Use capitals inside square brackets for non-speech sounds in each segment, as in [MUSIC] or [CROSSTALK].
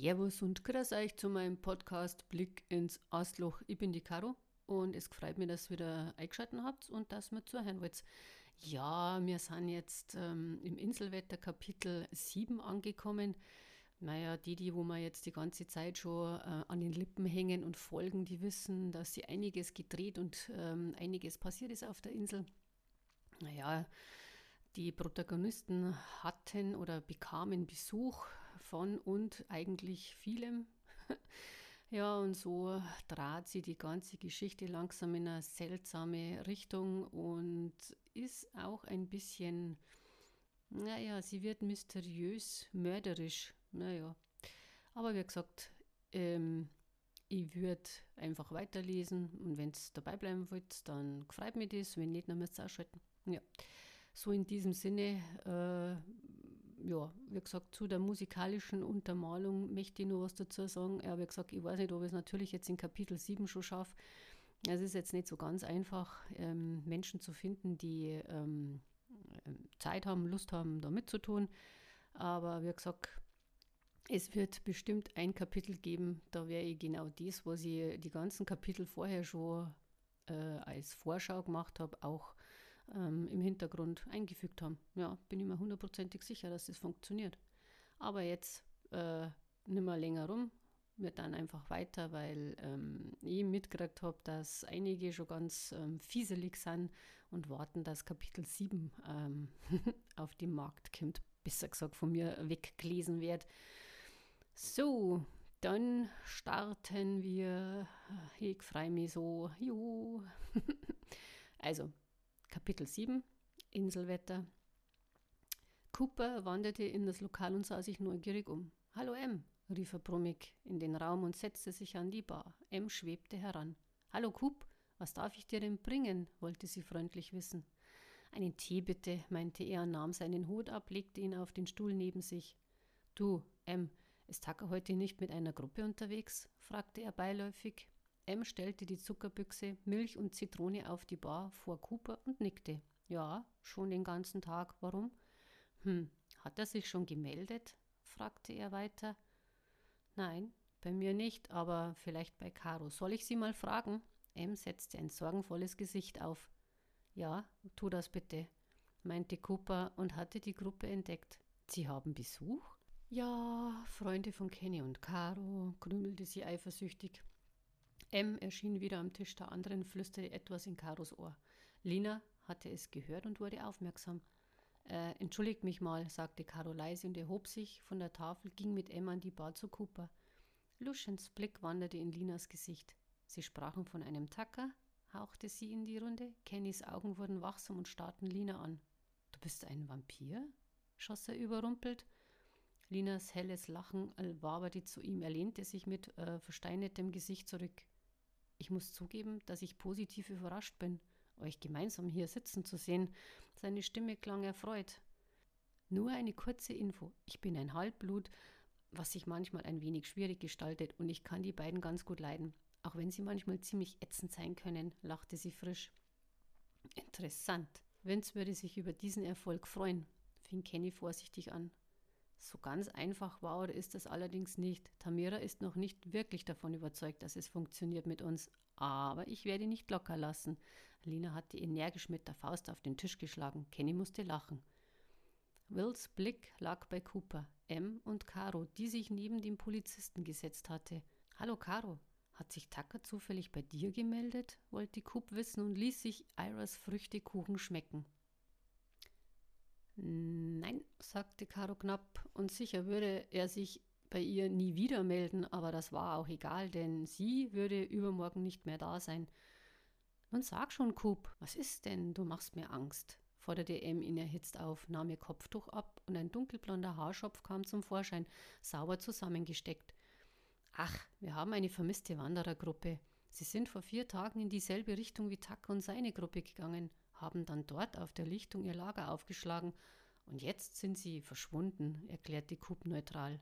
Servus und grüß euch zu meinem Podcast Blick ins Astloch. Ich bin die Caro und es freut mich, dass ihr wieder eingeschaltet habt und dass ihr zuhören wollt. Ja, wir sind jetzt ähm, im Inselwetter Kapitel 7 angekommen. Naja, die, die, wo wir jetzt die ganze Zeit schon äh, an den Lippen hängen und folgen, die wissen, dass sie einiges gedreht und ähm, einiges passiert ist auf der Insel. Naja, die Protagonisten hatten oder bekamen Besuch von und eigentlich vielem. [LAUGHS] Ja, und so trat sie die ganze Geschichte langsam in eine seltsame Richtung und ist auch ein bisschen, naja, sie wird mysteriös, mörderisch, naja. Aber wie gesagt, ähm, ich würde einfach weiterlesen und wenn es dabei bleiben wollt, dann freut mich das, wenn nicht, dann müsst ihr ausschalten. Ja. So in diesem Sinne, äh, ja, wie gesagt, zu der musikalischen Untermalung möchte ich noch was dazu sagen. Ja, wie gesagt, ich weiß nicht, ob ich es natürlich jetzt in Kapitel 7 schon schaffe. Es ist jetzt nicht so ganz einfach, ähm, Menschen zu finden, die ähm, Zeit haben, Lust haben, da mitzutun. Aber wie gesagt, es wird bestimmt ein Kapitel geben, da werde ich genau das, was ich die ganzen Kapitel vorher schon äh, als Vorschau gemacht habe, auch ähm, im Hintergrund eingefügt haben. Ja, bin ich mir hundertprozentig sicher, dass das funktioniert. Aber jetzt äh, nicht mehr länger rum, wird dann einfach weiter, weil ähm, ich mitgekriegt habe, dass einige schon ganz ähm, fieselig sind und warten, dass Kapitel 7 ähm, [LAUGHS] auf den Markt kommt, besser gesagt von mir weggelesen wird. So, dann starten wir. Ich freue mich so. Jo. [LAUGHS] also, Kapitel 7 Inselwetter. Cooper wanderte in das Lokal und sah sich neugierig um. Hallo M, rief er brummig in den Raum und setzte sich an die Bar. M schwebte heran. Hallo Coop, was darf ich dir denn bringen? wollte sie freundlich wissen. Einen Tee bitte, meinte er, nahm seinen Hut ab, legte ihn auf den Stuhl neben sich. Du, M, ist Tucker heute nicht mit einer Gruppe unterwegs? fragte er beiläufig. M stellte die Zuckerbüchse, Milch und Zitrone auf die Bar vor Cooper und nickte. Ja, schon den ganzen Tag. Warum? Hm, hat er sich schon gemeldet? fragte er weiter. Nein, bei mir nicht, aber vielleicht bei Caro. Soll ich sie mal fragen? M setzte ein sorgenvolles Gesicht auf. Ja, tu das bitte, meinte Cooper und hatte die Gruppe entdeckt. Sie haben Besuch? Ja, Freunde von Kenny und Caro, grümelte sie eifersüchtig. M erschien wieder am Tisch der anderen, flüsterte etwas in Karos Ohr. Lina hatte es gehört und wurde aufmerksam. Äh, entschuldigt mich mal, sagte Caro leise und erhob sich von der Tafel, ging mit Emma an die Bar zu Cooper. Luschens Blick wanderte in Linas Gesicht. Sie sprachen von einem Tacker, hauchte sie in die Runde. Kennys Augen wurden wachsam und starrten Lina an. Du bist ein Vampir? schoss er überrumpelt. Linas helles Lachen waberte zu ihm. Er lehnte sich mit äh, versteinertem Gesicht zurück. Ich muss zugeben, dass ich positiv überrascht bin, euch gemeinsam hier sitzen zu sehen. Seine Stimme klang erfreut. Nur eine kurze Info. Ich bin ein Halbblut, was sich manchmal ein wenig schwierig gestaltet, und ich kann die beiden ganz gut leiden. Auch wenn sie manchmal ziemlich ätzend sein können, lachte sie frisch. Interessant. Vince würde sich über diesen Erfolg freuen, fing Kenny vorsichtig an. So ganz einfach war oder ist das allerdings nicht. Tamira ist noch nicht wirklich davon überzeugt, dass es funktioniert mit uns. Aber ich werde nicht locker lassen. Lina hatte energisch mit der Faust auf den Tisch geschlagen. Kenny musste lachen. Wills Blick lag bei Cooper, M und Caro, die sich neben dem Polizisten gesetzt hatte. Hallo Caro, hat sich Tucker zufällig bei dir gemeldet? wollte Coop wissen und ließ sich Iras Früchtekuchen schmecken. Nein, sagte Caro knapp, und sicher würde er sich bei ihr nie wieder melden, aber das war auch egal, denn sie würde übermorgen nicht mehr da sein. Nun sag schon, Coop, was ist denn? Du machst mir Angst, forderte M ihn erhitzt auf, nahm ihr Kopftuch ab und ein dunkelblonder Haarschopf kam zum Vorschein, sauber zusammengesteckt. Ach, wir haben eine vermisste Wanderergruppe. Sie sind vor vier Tagen in dieselbe Richtung wie Tuck und seine Gruppe gegangen haben dann dort auf der Lichtung ihr Lager aufgeschlagen und jetzt sind sie verschwunden, erklärte Coop neutral.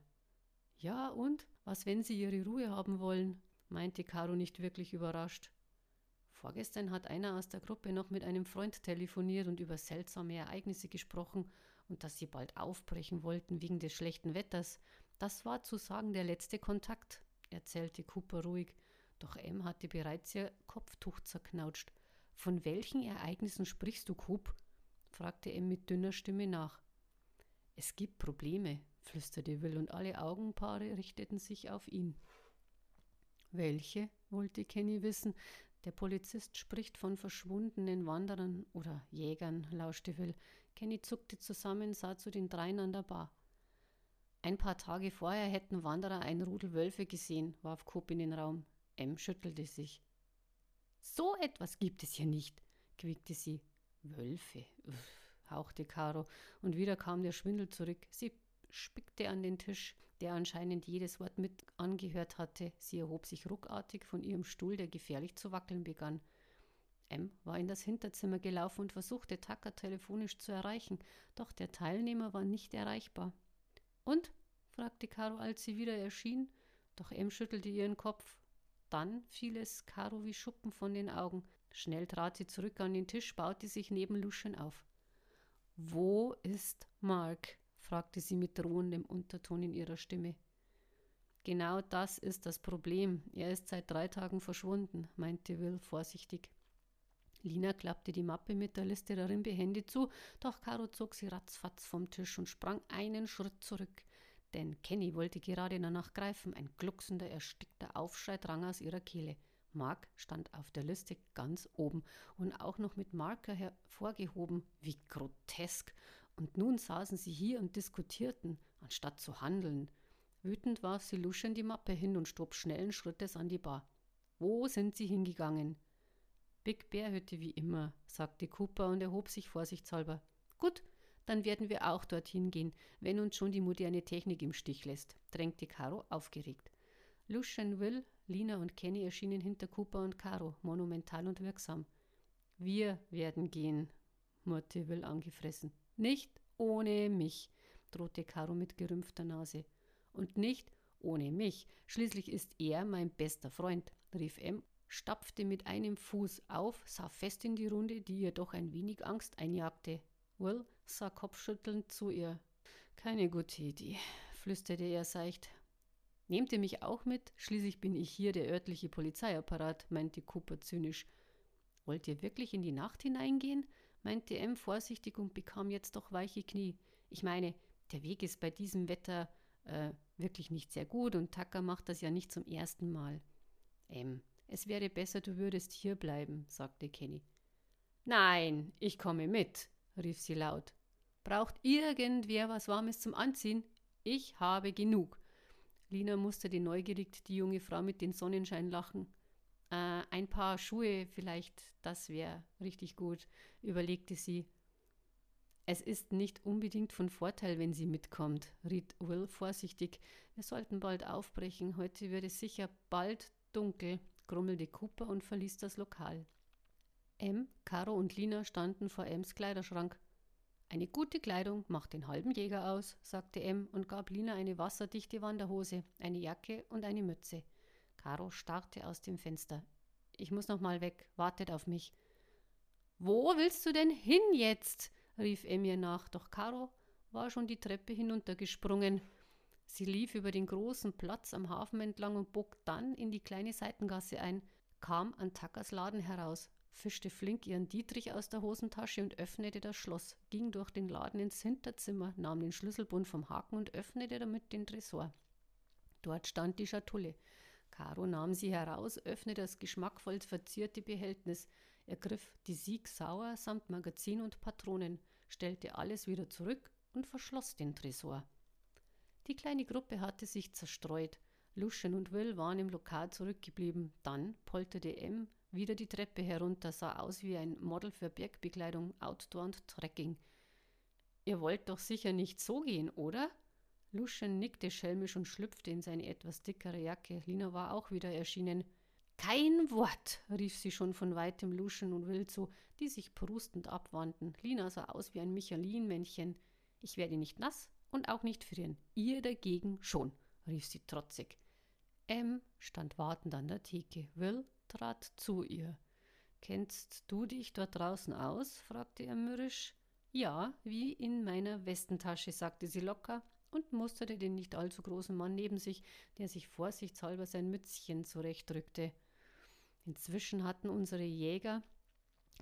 Ja, und? Was, wenn sie ihre Ruhe haben wollen? meinte Caro nicht wirklich überrascht. Vorgestern hat einer aus der Gruppe noch mit einem Freund telefoniert und über seltsame Ereignisse gesprochen und dass sie bald aufbrechen wollten wegen des schlechten Wetters. Das war zu sagen der letzte Kontakt, erzählte Cooper ruhig. Doch M hatte bereits ihr Kopftuch zerknautscht. Von welchen Ereignissen sprichst du, Coop? fragte M mit dünner Stimme nach. Es gibt Probleme, flüsterte Will, und alle Augenpaare richteten sich auf ihn. Welche? wollte Kenny wissen. Der Polizist spricht von verschwundenen Wanderern oder Jägern, lauschte Will. Kenny zuckte zusammen, sah zu den dreien an der Bar. Ein paar Tage vorher hätten Wanderer ein Rudel Wölfe gesehen, warf Coop in den Raum. M schüttelte sich. So etwas gibt es hier nicht, quiekte sie. Wölfe, Uff, hauchte Caro, und wieder kam der Schwindel zurück. Sie spickte an den Tisch, der anscheinend jedes Wort mit angehört hatte. Sie erhob sich ruckartig von ihrem Stuhl, der gefährlich zu wackeln begann. M war in das Hinterzimmer gelaufen und versuchte Tucker telefonisch zu erreichen, doch der Teilnehmer war nicht erreichbar. Und? fragte Caro, als sie wieder erschien, doch M schüttelte ihren Kopf. Dann fiel es Caro wie Schuppen von den Augen. Schnell trat sie zurück an den Tisch, baute sich neben Luschen auf. Wo ist Mark? fragte sie mit drohendem Unterton in ihrer Stimme. Genau das ist das Problem. Er ist seit drei Tagen verschwunden, meinte Will vorsichtig. Lina klappte die Mappe mit der Liste darin behändigt zu, doch Caro zog sie ratzfatz vom Tisch und sprang einen Schritt zurück. Denn Kenny wollte gerade danach greifen. Ein glucksender, erstickter Aufschrei drang aus ihrer Kehle. Mark stand auf der Liste ganz oben und auch noch mit Marker hervorgehoben. Wie grotesk! Und nun saßen sie hier und diskutierten, anstatt zu handeln. Wütend warf sie Luschen die Mappe hin und stob schnellen Schrittes an die Bar. Wo sind sie hingegangen? Big Bear Hütte wie immer, sagte Cooper und erhob sich vorsichtshalber. Gut, dann werden wir auch dorthin gehen, wenn uns schon die moderne Technik im Stich lässt, drängte Caro aufgeregt. Lucian, Will, Lina und Kenny erschienen hinter Cooper und Caro, monumental und wirksam. Wir werden gehen, murrte Will angefressen. Nicht ohne mich, drohte Caro mit gerümpfter Nase. Und nicht ohne mich. Schließlich ist er mein bester Freund, rief M, stapfte mit einem Fuß auf, sah fest in die Runde, die ihr doch ein wenig Angst einjagte. Will sah kopfschüttelnd zu ihr. Keine gute Idee, flüsterte er seicht. Nehmt ihr mich auch mit? Schließlich bin ich hier der örtliche Polizeiapparat, meinte Cooper zynisch. Wollt ihr wirklich in die Nacht hineingehen? meinte M vorsichtig und bekam jetzt doch weiche Knie. Ich meine, der Weg ist bei diesem Wetter äh, wirklich nicht sehr gut und Tucker macht das ja nicht zum ersten Mal. M, es wäre besser, du würdest hier bleiben, sagte Kenny. Nein, ich komme mit, rief sie laut. Braucht irgendwer was Warmes zum Anziehen? Ich habe genug. Lina musterte neugierig die junge Frau mit den Sonnenscheinlachen. Äh, ein paar Schuhe vielleicht, das wäre richtig gut, überlegte sie. Es ist nicht unbedingt von Vorteil, wenn sie mitkommt, riet Will vorsichtig. Wir sollten bald aufbrechen. Heute wird es sicher bald dunkel, grummelte Cooper und verließ das Lokal. M, Caro und Lina standen vor Ems Kleiderschrank. Eine gute Kleidung macht den halben Jäger aus, sagte M und gab Lina eine wasserdichte Wanderhose, eine Jacke und eine Mütze. Caro starrte aus dem Fenster. Ich muss noch mal weg, wartet auf mich. Wo willst du denn hin jetzt? rief Emir nach, doch Caro war schon die Treppe hinuntergesprungen. Sie lief über den großen Platz am Hafen entlang und bog dann in die kleine Seitengasse ein, kam an Tackers Laden heraus, fischte flink ihren Dietrich aus der Hosentasche und öffnete das Schloss, ging durch den Laden ins Hinterzimmer, nahm den Schlüsselbund vom Haken und öffnete damit den Tresor. Dort stand die Schatulle. Caro nahm sie heraus, öffnete das geschmackvoll verzierte Behältnis, ergriff die Sieg Sauer samt Magazin und Patronen, stellte alles wieder zurück und verschloss den Tresor. Die kleine Gruppe hatte sich zerstreut. Luschen und Will waren im Lokal zurückgeblieben. Dann polterte M wieder die Treppe herunter, sah aus wie ein Model für Bergbekleidung, Outdoor und Trekking. Ihr wollt doch sicher nicht so gehen, oder? Luschen nickte schelmisch und schlüpfte in seine etwas dickere Jacke. Lina war auch wieder erschienen. Kein Wort, rief sie schon von weitem Luschen und Will zu, die sich prustend abwandten. Lina sah aus wie ein Michelin-Männchen. Ich werde nicht nass und auch nicht frieren. Ihr dagegen schon, rief sie trotzig. M stand wartend an der Theke. Will trat zu ihr. Kennst du dich dort draußen aus? fragte er mürrisch. Ja, wie in meiner Westentasche, sagte sie locker und musterte den nicht allzu großen Mann neben sich, der sich vorsichtshalber sein Mützchen zurechtrückte. Inzwischen hatten unsere Jäger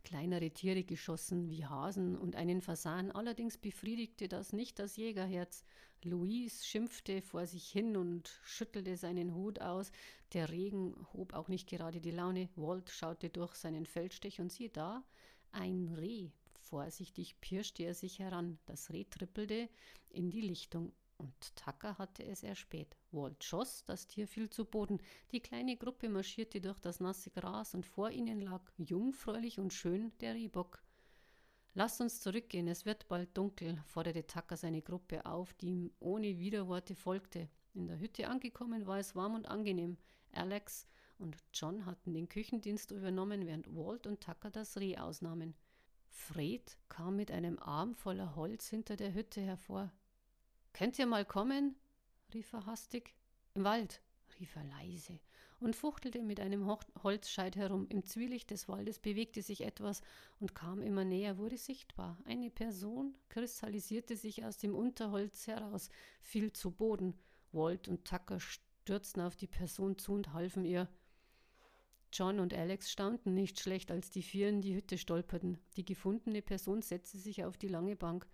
kleinere Tiere geschossen, wie Hasen und einen Fasan, allerdings befriedigte das nicht das Jägerherz. Louise schimpfte vor sich hin und schüttelte seinen Hut aus. Der Regen hob auch nicht gerade die Laune. Walt schaute durch seinen Feldstich und siehe da, ein Reh. Vorsichtig pirschte er sich heran. Das Reh trippelte in die Lichtung und Tucker hatte es erspäht. Walt schoss, das Tier fiel zu Boden. Die kleine Gruppe marschierte durch das nasse Gras und vor ihnen lag jungfräulich und schön der Rehbock. Lasst uns zurückgehen, es wird bald dunkel, forderte Tucker seine Gruppe auf, die ihm ohne Widerworte folgte. In der Hütte angekommen war es warm und angenehm. Alex und John hatten den Küchendienst übernommen, während Walt und Tucker das Reh ausnahmen. Fred kam mit einem Arm voller Holz hinter der Hütte hervor. Könnt ihr mal kommen? rief er hastig. Im Wald, rief er leise und fuchtelte mit einem Holzscheit herum. Im Zwielicht des Waldes bewegte sich etwas und kam immer näher, wurde sichtbar. Eine Person kristallisierte sich aus dem Unterholz heraus, fiel zu Boden. Walt und Tucker stürzten auf die Person zu und halfen ihr. John und Alex staunten nicht schlecht, als die vier in die Hütte stolperten. Die gefundene Person setzte sich auf die lange Bank.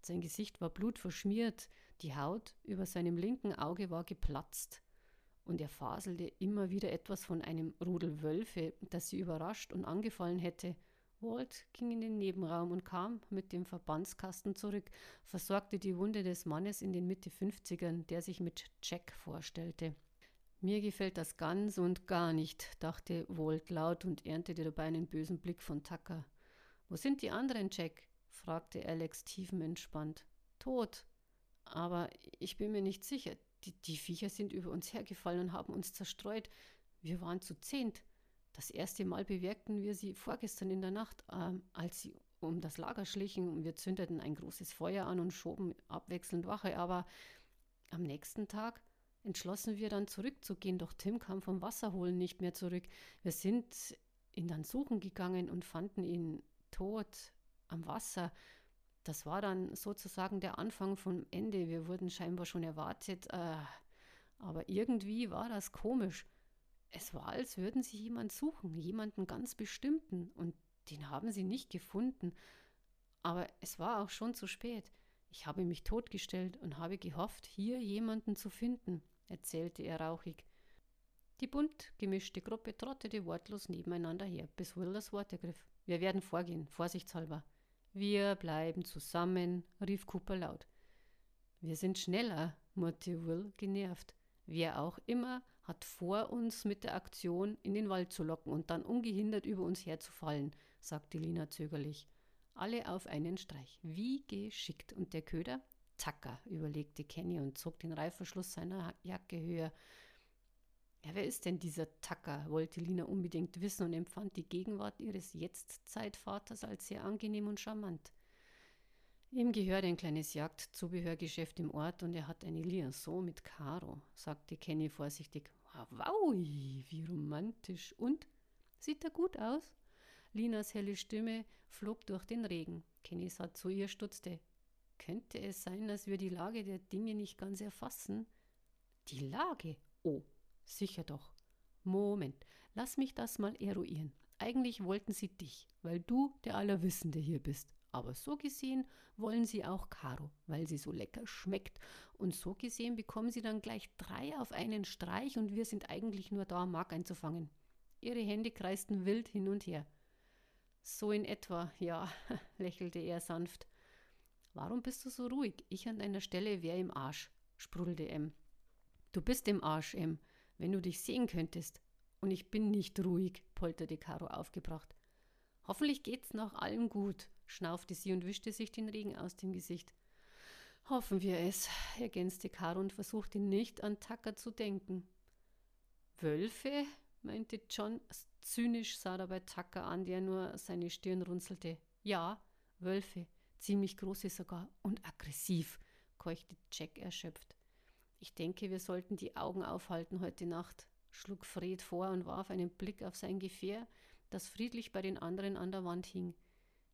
Sein Gesicht war blutverschmiert, die Haut über seinem linken Auge war geplatzt und er faselte immer wieder etwas von einem Rudel Wölfe, das sie überrascht und angefallen hätte. Walt ging in den Nebenraum und kam mit dem Verbandskasten zurück, versorgte die Wunde des Mannes in den Mitte 50ern, der sich mit Jack vorstellte. Mir gefällt das ganz und gar nicht, dachte Walt laut und erntete dabei einen bösen Blick von Tucker. Wo sind die anderen, Jack? Fragte Alex tiefenentspannt. Tot. Aber ich bin mir nicht sicher. Die, die Viecher sind über uns hergefallen und haben uns zerstreut. Wir waren zu zehnt. Das erste Mal bewerkten wir sie vorgestern in der Nacht, äh, als sie um das Lager schlichen. Wir zündeten ein großes Feuer an und schoben abwechselnd Wache. Aber am nächsten Tag entschlossen wir dann zurückzugehen, doch Tim kam vom Wasserholen nicht mehr zurück. Wir sind ihn dann suchen gegangen und fanden ihn tot am Wasser das war dann sozusagen der Anfang vom Ende. Wir wurden scheinbar schon erwartet, äh, aber irgendwie war das komisch. Es war, als würden sie jemanden suchen, jemanden ganz bestimmten, und den haben sie nicht gefunden. Aber es war auch schon zu spät. Ich habe mich totgestellt und habe gehofft, hier jemanden zu finden, erzählte er rauchig. Die bunt gemischte Gruppe trottete wortlos nebeneinander her, bis Will das Wort ergriff. Wir werden vorgehen, vorsichtshalber. Wir bleiben zusammen, rief Cooper laut. Wir sind schneller, murrte Will genervt. Wer auch immer hat vor, uns mit der Aktion in den Wald zu locken und dann ungehindert über uns herzufallen, sagte Lina zögerlich. Alle auf einen Streich. Wie geschickt. Und der Köder? Tacker, überlegte Kenny und zog den Reißverschluss seiner Jacke höher. Ja, wer ist denn dieser Tacker? wollte Lina unbedingt wissen und empfand die Gegenwart ihres Jetztzeitvaters als sehr angenehm und charmant. Ihm gehört ein kleines Jagdzubehörgeschäft im Ort und er hat eine Liaison mit Caro, sagte Kenny vorsichtig. Wow, wie romantisch. Und? Sieht er gut aus? Linas helle Stimme flog durch den Regen. Kenny sah zu ihr, stutzte. Könnte es sein, dass wir die Lage der Dinge nicht ganz erfassen? Die Lage? Oh, Sicher doch. Moment, lass mich das mal eruieren. Eigentlich wollten sie dich, weil du der Allerwissende hier bist. Aber so gesehen wollen sie auch Caro, weil sie so lecker schmeckt. Und so gesehen bekommen sie dann gleich drei auf einen Streich und wir sind eigentlich nur da, Mark einzufangen. Ihre Hände kreisten wild hin und her. So in etwa, ja, [LAUGHS] lächelte er sanft. Warum bist du so ruhig? Ich an deiner Stelle wäre im Arsch, sprudelte M. Du bist im Arsch, M. Wenn du dich sehen könntest. Und ich bin nicht ruhig, polterte Caro aufgebracht. Hoffentlich geht's noch allen gut, schnaufte sie und wischte sich den Regen aus dem Gesicht. Hoffen wir es, ergänzte Caro und versuchte nicht an Tucker zu denken. Wölfe? meinte John. Zynisch sah dabei Tucker an, der nur seine Stirn runzelte. Ja, Wölfe, ziemlich große sogar und aggressiv, keuchte Jack erschöpft. Ich denke, wir sollten die Augen aufhalten heute Nacht, schlug Fred vor und warf einen Blick auf sein Gefähr, das friedlich bei den anderen an der Wand hing.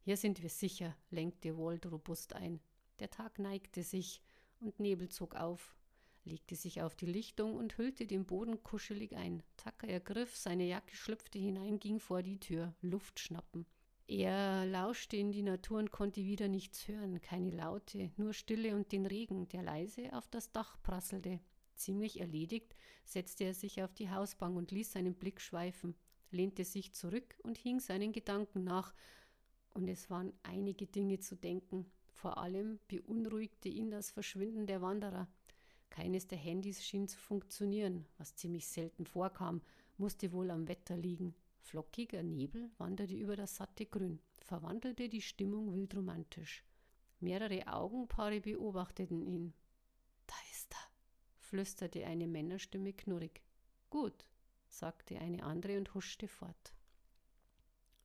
Hier sind wir sicher, lenkte Walt robust ein. Der Tag neigte sich, und Nebel zog auf, legte sich auf die Lichtung und hüllte den Boden kuschelig ein. Tucker ergriff seine Jacke, schlüpfte hinein, ging vor die Tür, Luft schnappen. Er lauschte in die Natur und konnte wieder nichts hören, keine Laute, nur Stille und den Regen, der leise auf das Dach prasselte. Ziemlich erledigt setzte er sich auf die Hausbank und ließ seinen Blick schweifen, lehnte sich zurück und hing seinen Gedanken nach, und es waren einige Dinge zu denken. Vor allem beunruhigte ihn das Verschwinden der Wanderer. Keines der Handys schien zu funktionieren, was ziemlich selten vorkam, musste wohl am Wetter liegen. Flockiger Nebel wanderte über das satte Grün, verwandelte die Stimmung wildromantisch. Mehrere Augenpaare beobachteten ihn. Da ist er, flüsterte eine Männerstimme knurrig. Gut, sagte eine andere und huschte fort.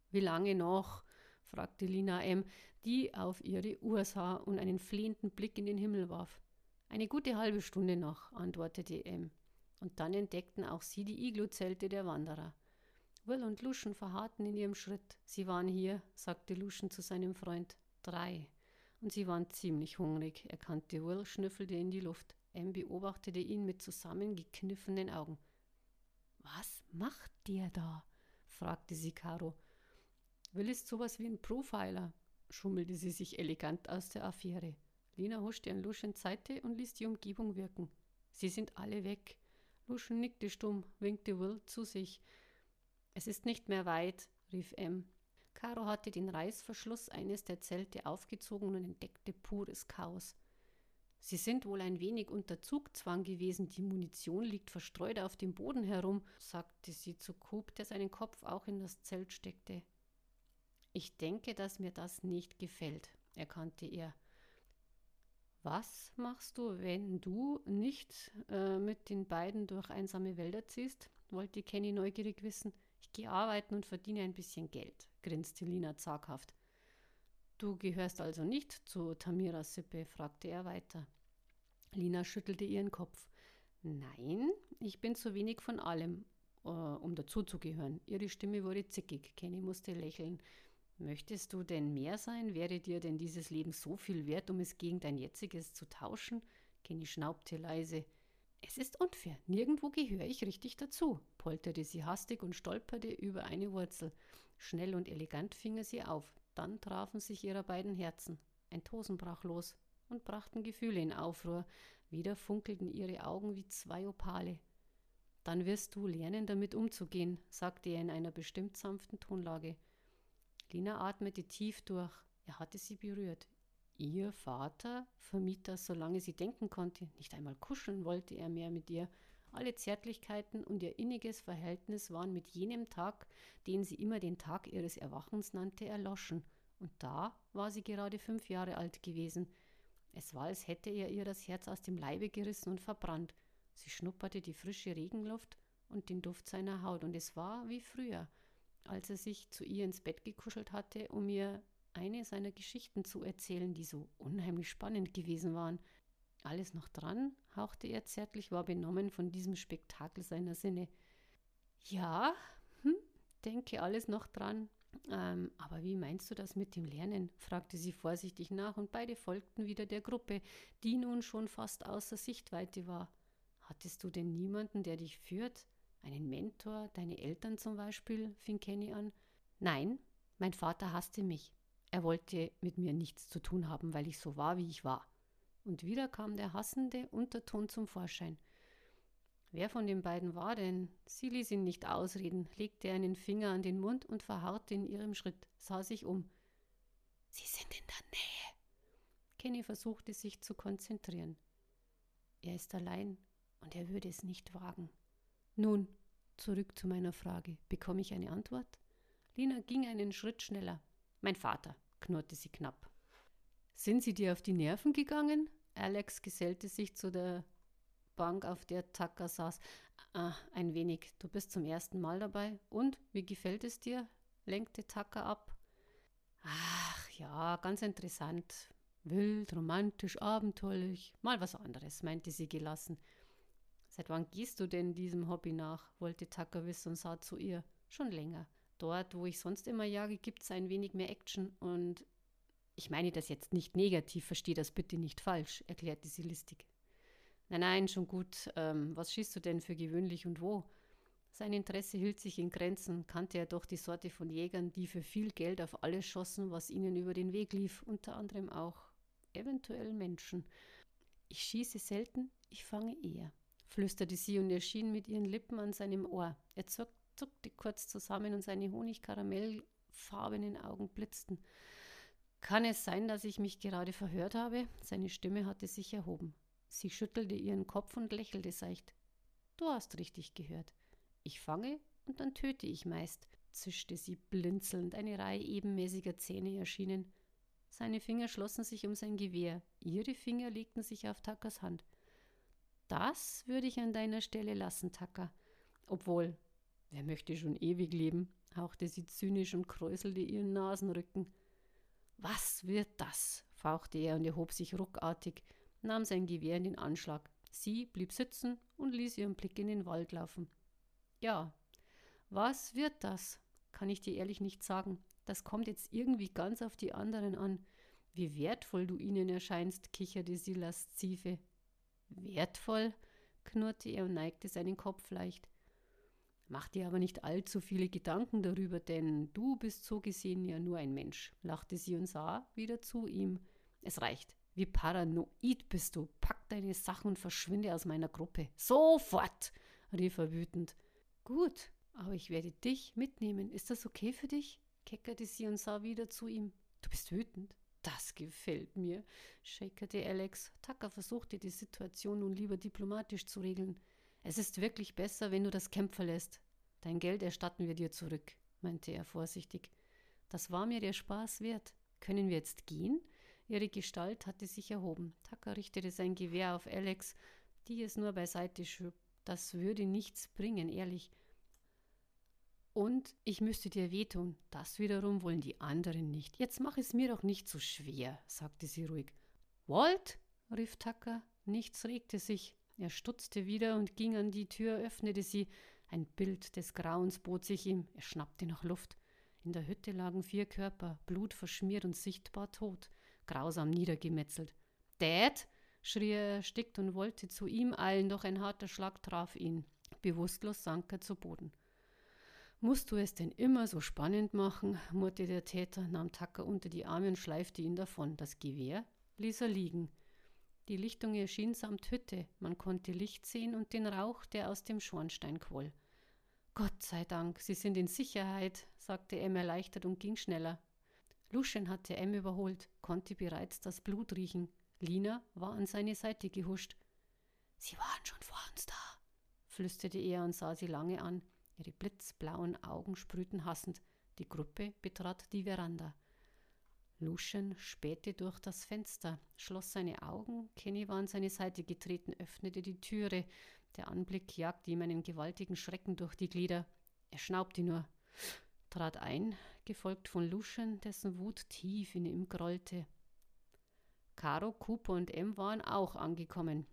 Wie lange noch? fragte Lina M., die auf ihre Uhr sah und einen flehenden Blick in den Himmel warf. Eine gute halbe Stunde noch, antwortete M. Und dann entdeckten auch sie die Iglu-Zelte der Wanderer. Will und Luschen verharrten in ihrem Schritt. Sie waren hier, sagte Luschen zu seinem Freund. Drei. Und sie waren ziemlich hungrig, erkannte Will, schnüffelte in die Luft. M beobachtete ihn mit zusammengekniffenen Augen. Was macht der da? fragte sie Caro. Will ist sowas wie ein Profiler, schummelte sie sich elegant aus der Affäre. Lina huschte an Luschen Seite und ließ die Umgebung wirken. Sie sind alle weg. Luschen nickte stumm, winkte Will zu sich. Es ist nicht mehr weit, rief M. Caro hatte den Reißverschluss eines der Zelte aufgezogen und entdeckte pures Chaos. Sie sind wohl ein wenig unter Zugzwang gewesen, die Munition liegt verstreut auf dem Boden herum, sagte sie zu Coop, der seinen Kopf auch in das Zelt steckte. Ich denke, dass mir das nicht gefällt, erkannte er. Was machst du, wenn du nicht äh, mit den beiden durch einsame Wälder ziehst? wollte Kenny neugierig wissen. Gehe arbeiten und verdiene ein bisschen Geld, grinste Lina zaghaft. Du gehörst also nicht zu Tamiras Sippe? fragte er weiter. Lina schüttelte ihren Kopf. Nein, ich bin zu wenig von allem, äh, um dazuzugehören. Ihre Stimme wurde zickig. Kenny musste lächeln. Möchtest du denn mehr sein? Wäre dir denn dieses Leben so viel wert, um es gegen dein jetziges zu tauschen? Kenny schnaubte leise. Es ist unfair. Nirgendwo gehöre ich richtig dazu, polterte sie hastig und stolperte über eine Wurzel. Schnell und elegant fing er sie auf. Dann trafen sich ihre beiden Herzen. Ein Tosen brach los und brachten Gefühle in Aufruhr. Wieder funkelten ihre Augen wie zwei Opale. Dann wirst du lernen, damit umzugehen, sagte er in einer bestimmt sanften Tonlage. Lina atmete tief durch. Er hatte sie berührt. Ihr Vater vermied das, solange sie denken konnte. Nicht einmal kuscheln wollte er mehr mit ihr. Alle Zärtlichkeiten und ihr inniges Verhältnis waren mit jenem Tag, den sie immer den Tag ihres Erwachens nannte, erloschen. Und da war sie gerade fünf Jahre alt gewesen. Es war, als hätte er ihr das Herz aus dem Leibe gerissen und verbrannt. Sie schnupperte die frische Regenluft und den Duft seiner Haut, und es war wie früher, als er sich zu ihr ins Bett gekuschelt hatte, um ihr eine seiner Geschichten zu erzählen, die so unheimlich spannend gewesen waren. Alles noch dran, hauchte er zärtlich, war benommen von diesem Spektakel seiner Sinne. Ja, hm, denke alles noch dran. Ähm, aber wie meinst du das mit dem Lernen? fragte sie vorsichtig nach, und beide folgten wieder der Gruppe, die nun schon fast außer Sichtweite war. Hattest du denn niemanden, der dich führt? Einen Mentor, deine Eltern zum Beispiel? fing Kenny an. Nein, mein Vater hasste mich. Er wollte mit mir nichts zu tun haben, weil ich so war, wie ich war. Und wieder kam der hassende Unterton zum Vorschein. Wer von den beiden war denn? Sie ließ ihn nicht ausreden, legte einen Finger an den Mund und verharrte in ihrem Schritt, sah sich um. Sie sind in der Nähe. Kenny versuchte sich zu konzentrieren. Er ist allein und er würde es nicht wagen. Nun, zurück zu meiner Frage. Bekomme ich eine Antwort? Lina ging einen Schritt schneller. Mein Vater, knurrte sie knapp. Sind Sie dir auf die Nerven gegangen? Alex gesellte sich zu der Bank, auf der Tucker saß. Ah, ein wenig. Du bist zum ersten Mal dabei. Und, wie gefällt es dir? lenkte Tucker ab. Ach ja, ganz interessant. Wild, romantisch, abenteuerlich. Mal was anderes, meinte sie gelassen. Seit wann gehst du denn diesem Hobby nach? wollte Tucker wissen und sah zu ihr. Schon länger dort, wo ich sonst immer jage, gibt es ein wenig mehr Action und Ich meine das jetzt nicht negativ, versteh das bitte nicht falsch, erklärte sie listig. Nein, nein, schon gut. Ähm, was schießt du denn für gewöhnlich und wo? Sein Interesse hielt sich in Grenzen, kannte er doch die Sorte von Jägern, die für viel Geld auf alles schossen, was ihnen über den Weg lief, unter anderem auch eventuell Menschen. Ich schieße selten, ich fange eher, flüsterte sie und erschien mit ihren Lippen an seinem Ohr. Er zuckte kurz zusammen und seine honigkaramellfarbenen Augen blitzten. Kann es sein, dass ich mich gerade verhört habe? Seine Stimme hatte sich erhoben. Sie schüttelte ihren Kopf und lächelte seicht. Du hast richtig gehört. Ich fange und dann töte ich meist, zischte sie blinzelnd, eine Reihe ebenmäßiger Zähne erschienen. Seine Finger schlossen sich um sein Gewehr, ihre Finger legten sich auf Tackers Hand. Das würde ich an deiner Stelle lassen, Tacker. Obwohl, wer möchte schon ewig leben? hauchte sie zynisch und kräuselte ihren Nasenrücken. Was wird das? fauchte er und erhob sich ruckartig, nahm sein Gewehr in den Anschlag. Sie blieb sitzen und ließ ihren Blick in den Wald laufen. Ja, was wird das? Kann ich dir ehrlich nicht sagen. Das kommt jetzt irgendwie ganz auf die anderen an. Wie wertvoll du ihnen erscheinst, kicherte sie laszive. Wertvoll? knurrte er und neigte seinen Kopf leicht. Mach dir aber nicht allzu viele Gedanken darüber, denn du bist so gesehen ja nur ein Mensch, lachte sie und sah wieder zu ihm. Es reicht. Wie paranoid bist du. Pack deine Sachen und verschwinde aus meiner Gruppe. Sofort! rief er wütend. Gut, aber ich werde dich mitnehmen. Ist das okay für dich? keckerte sie und sah wieder zu ihm. Du bist wütend. Das gefällt mir, schäkerte Alex. Tucker versuchte die Situation nun lieber diplomatisch zu regeln. Es ist wirklich besser, wenn du das Camp verlässt. Dein Geld erstatten wir dir zurück, meinte er vorsichtig. Das war mir der Spaß wert. Können wir jetzt gehen? Ihre Gestalt hatte sich erhoben. Tucker richtete sein Gewehr auf Alex, die es nur beiseite schob. Das würde nichts bringen, ehrlich. Und ich müsste dir wehtun. Das wiederum wollen die anderen nicht. Jetzt mach es mir doch nicht so schwer, sagte sie ruhig. Walt? rief Tucker. Nichts regte sich. Er stutzte wieder und ging an die Tür, öffnete sie. Ein Bild des Grauens bot sich ihm. Er schnappte nach Luft. In der Hütte lagen vier Körper, blutverschmiert und sichtbar tot, grausam niedergemetzelt. Dad! schrie er erstickt und wollte zu ihm eilen, doch ein harter Schlag traf ihn. Bewusstlos sank er zu Boden. Musst du es denn immer so spannend machen? murrte der Täter, nahm Tacker unter die Arme und schleifte ihn davon. Das Gewehr ließ er liegen. Die Lichtung erschien samt Hütte. Man konnte Licht sehen und den Rauch, der aus dem Schornstein quoll. Gott sei Dank, Sie sind in Sicherheit, sagte Em erleichtert und ging schneller. Luschen hatte Em überholt, konnte bereits das Blut riechen. Lina war an seine Seite gehuscht. Sie waren schon vor uns da, flüsterte er und sah sie lange an. Ihre blitzblauen Augen sprühten hassend. Die Gruppe betrat die Veranda. Lucian spähte durch das Fenster, schloss seine Augen, Kenny war an seine Seite getreten, öffnete die Türe. Der Anblick jagte ihm einen gewaltigen Schrecken durch die Glieder. Er schnaubte nur, trat ein, gefolgt von Lucian, dessen Wut tief in ihm grollte. Caro, Cooper und M waren auch angekommen.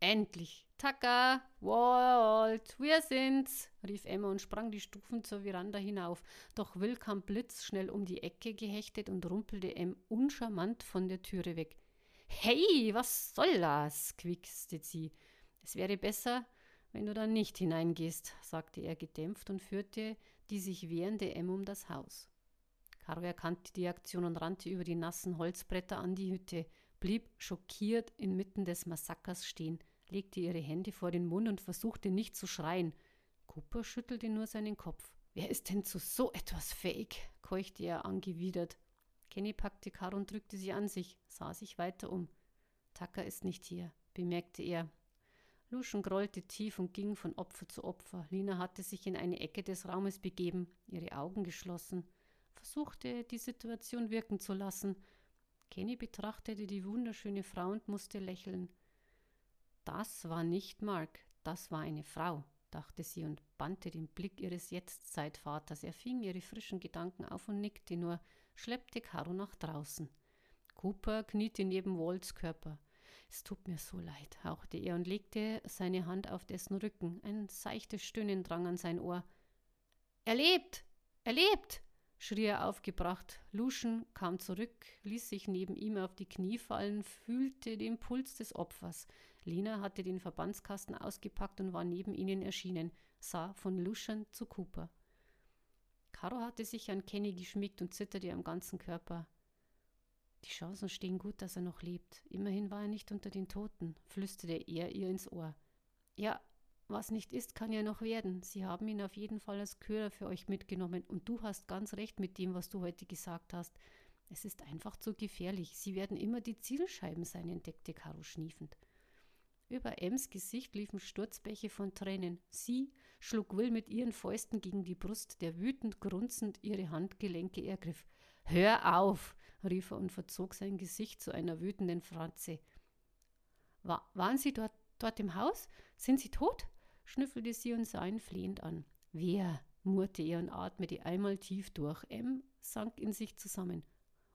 Endlich! Tucker! Walt! Wir sind's! rief Emma und sprang die Stufen zur Veranda hinauf. Doch Will kam blitzschnell um die Ecke gehechtet und rumpelte Em uncharmant von der Türe weg. Hey, was soll das? quiekste sie. Es wäre besser, wenn du da nicht hineingehst, sagte er gedämpft und führte die sich wehrende Em um das Haus. Caro erkannte die Aktion und rannte über die nassen Holzbretter an die Hütte blieb schockiert inmitten des Massakers stehen, legte ihre Hände vor den Mund und versuchte nicht zu schreien. Cooper schüttelte nur seinen Kopf. Wer ist denn zu so etwas fähig? keuchte er angewidert. Kenny packte Caro und drückte sie an sich, sah sich weiter um. Tucker ist nicht hier, bemerkte er. Luschen grollte tief und ging von Opfer zu Opfer. Lina hatte sich in eine Ecke des Raumes begeben, ihre Augen geschlossen, versuchte die Situation wirken zu lassen, Kenny betrachtete die wunderschöne Frau und musste lächeln. Das war nicht Mark, das war eine Frau, dachte sie und bannte den Blick ihres Jetztzeitvaters. Er fing ihre frischen Gedanken auf und nickte nur, schleppte Caro nach draußen. Cooper kniete neben Walts Körper. Es tut mir so leid, hauchte er und legte seine Hand auf dessen Rücken. Ein seichtes Stöhnen drang an sein Ohr. Er lebt! Er lebt! Schrie er aufgebracht. Luschen kam zurück, ließ sich neben ihm auf die Knie fallen, fühlte den Puls des Opfers. Lina hatte den Verbandskasten ausgepackt und war neben ihnen erschienen, sah von Luschen zu Cooper. Caro hatte sich an Kenny geschmiegt und zitterte am ganzen Körper. Die Chancen stehen gut, dass er noch lebt. Immerhin war er nicht unter den Toten, flüsterte er ihr ins Ohr. Ja, was nicht ist, kann ja noch werden. Sie haben ihn auf jeden Fall als Köder für euch mitgenommen und du hast ganz recht mit dem, was du heute gesagt hast. Es ist einfach zu gefährlich. Sie werden immer die Zielscheiben sein, entdeckte Caro schniefend. Über Ems Gesicht liefen Sturzbäche von Tränen. Sie schlug Will mit ihren Fäusten gegen die Brust, der wütend grunzend ihre Handgelenke ergriff. Hör auf! rief er und verzog sein Gesicht zu einer wütenden Fratze. War, waren Sie dort, dort im Haus? Sind Sie tot? Schnüffelte sie und sah ihn flehend an. Wer? murrte er und atmete einmal tief durch. M sank in sich zusammen.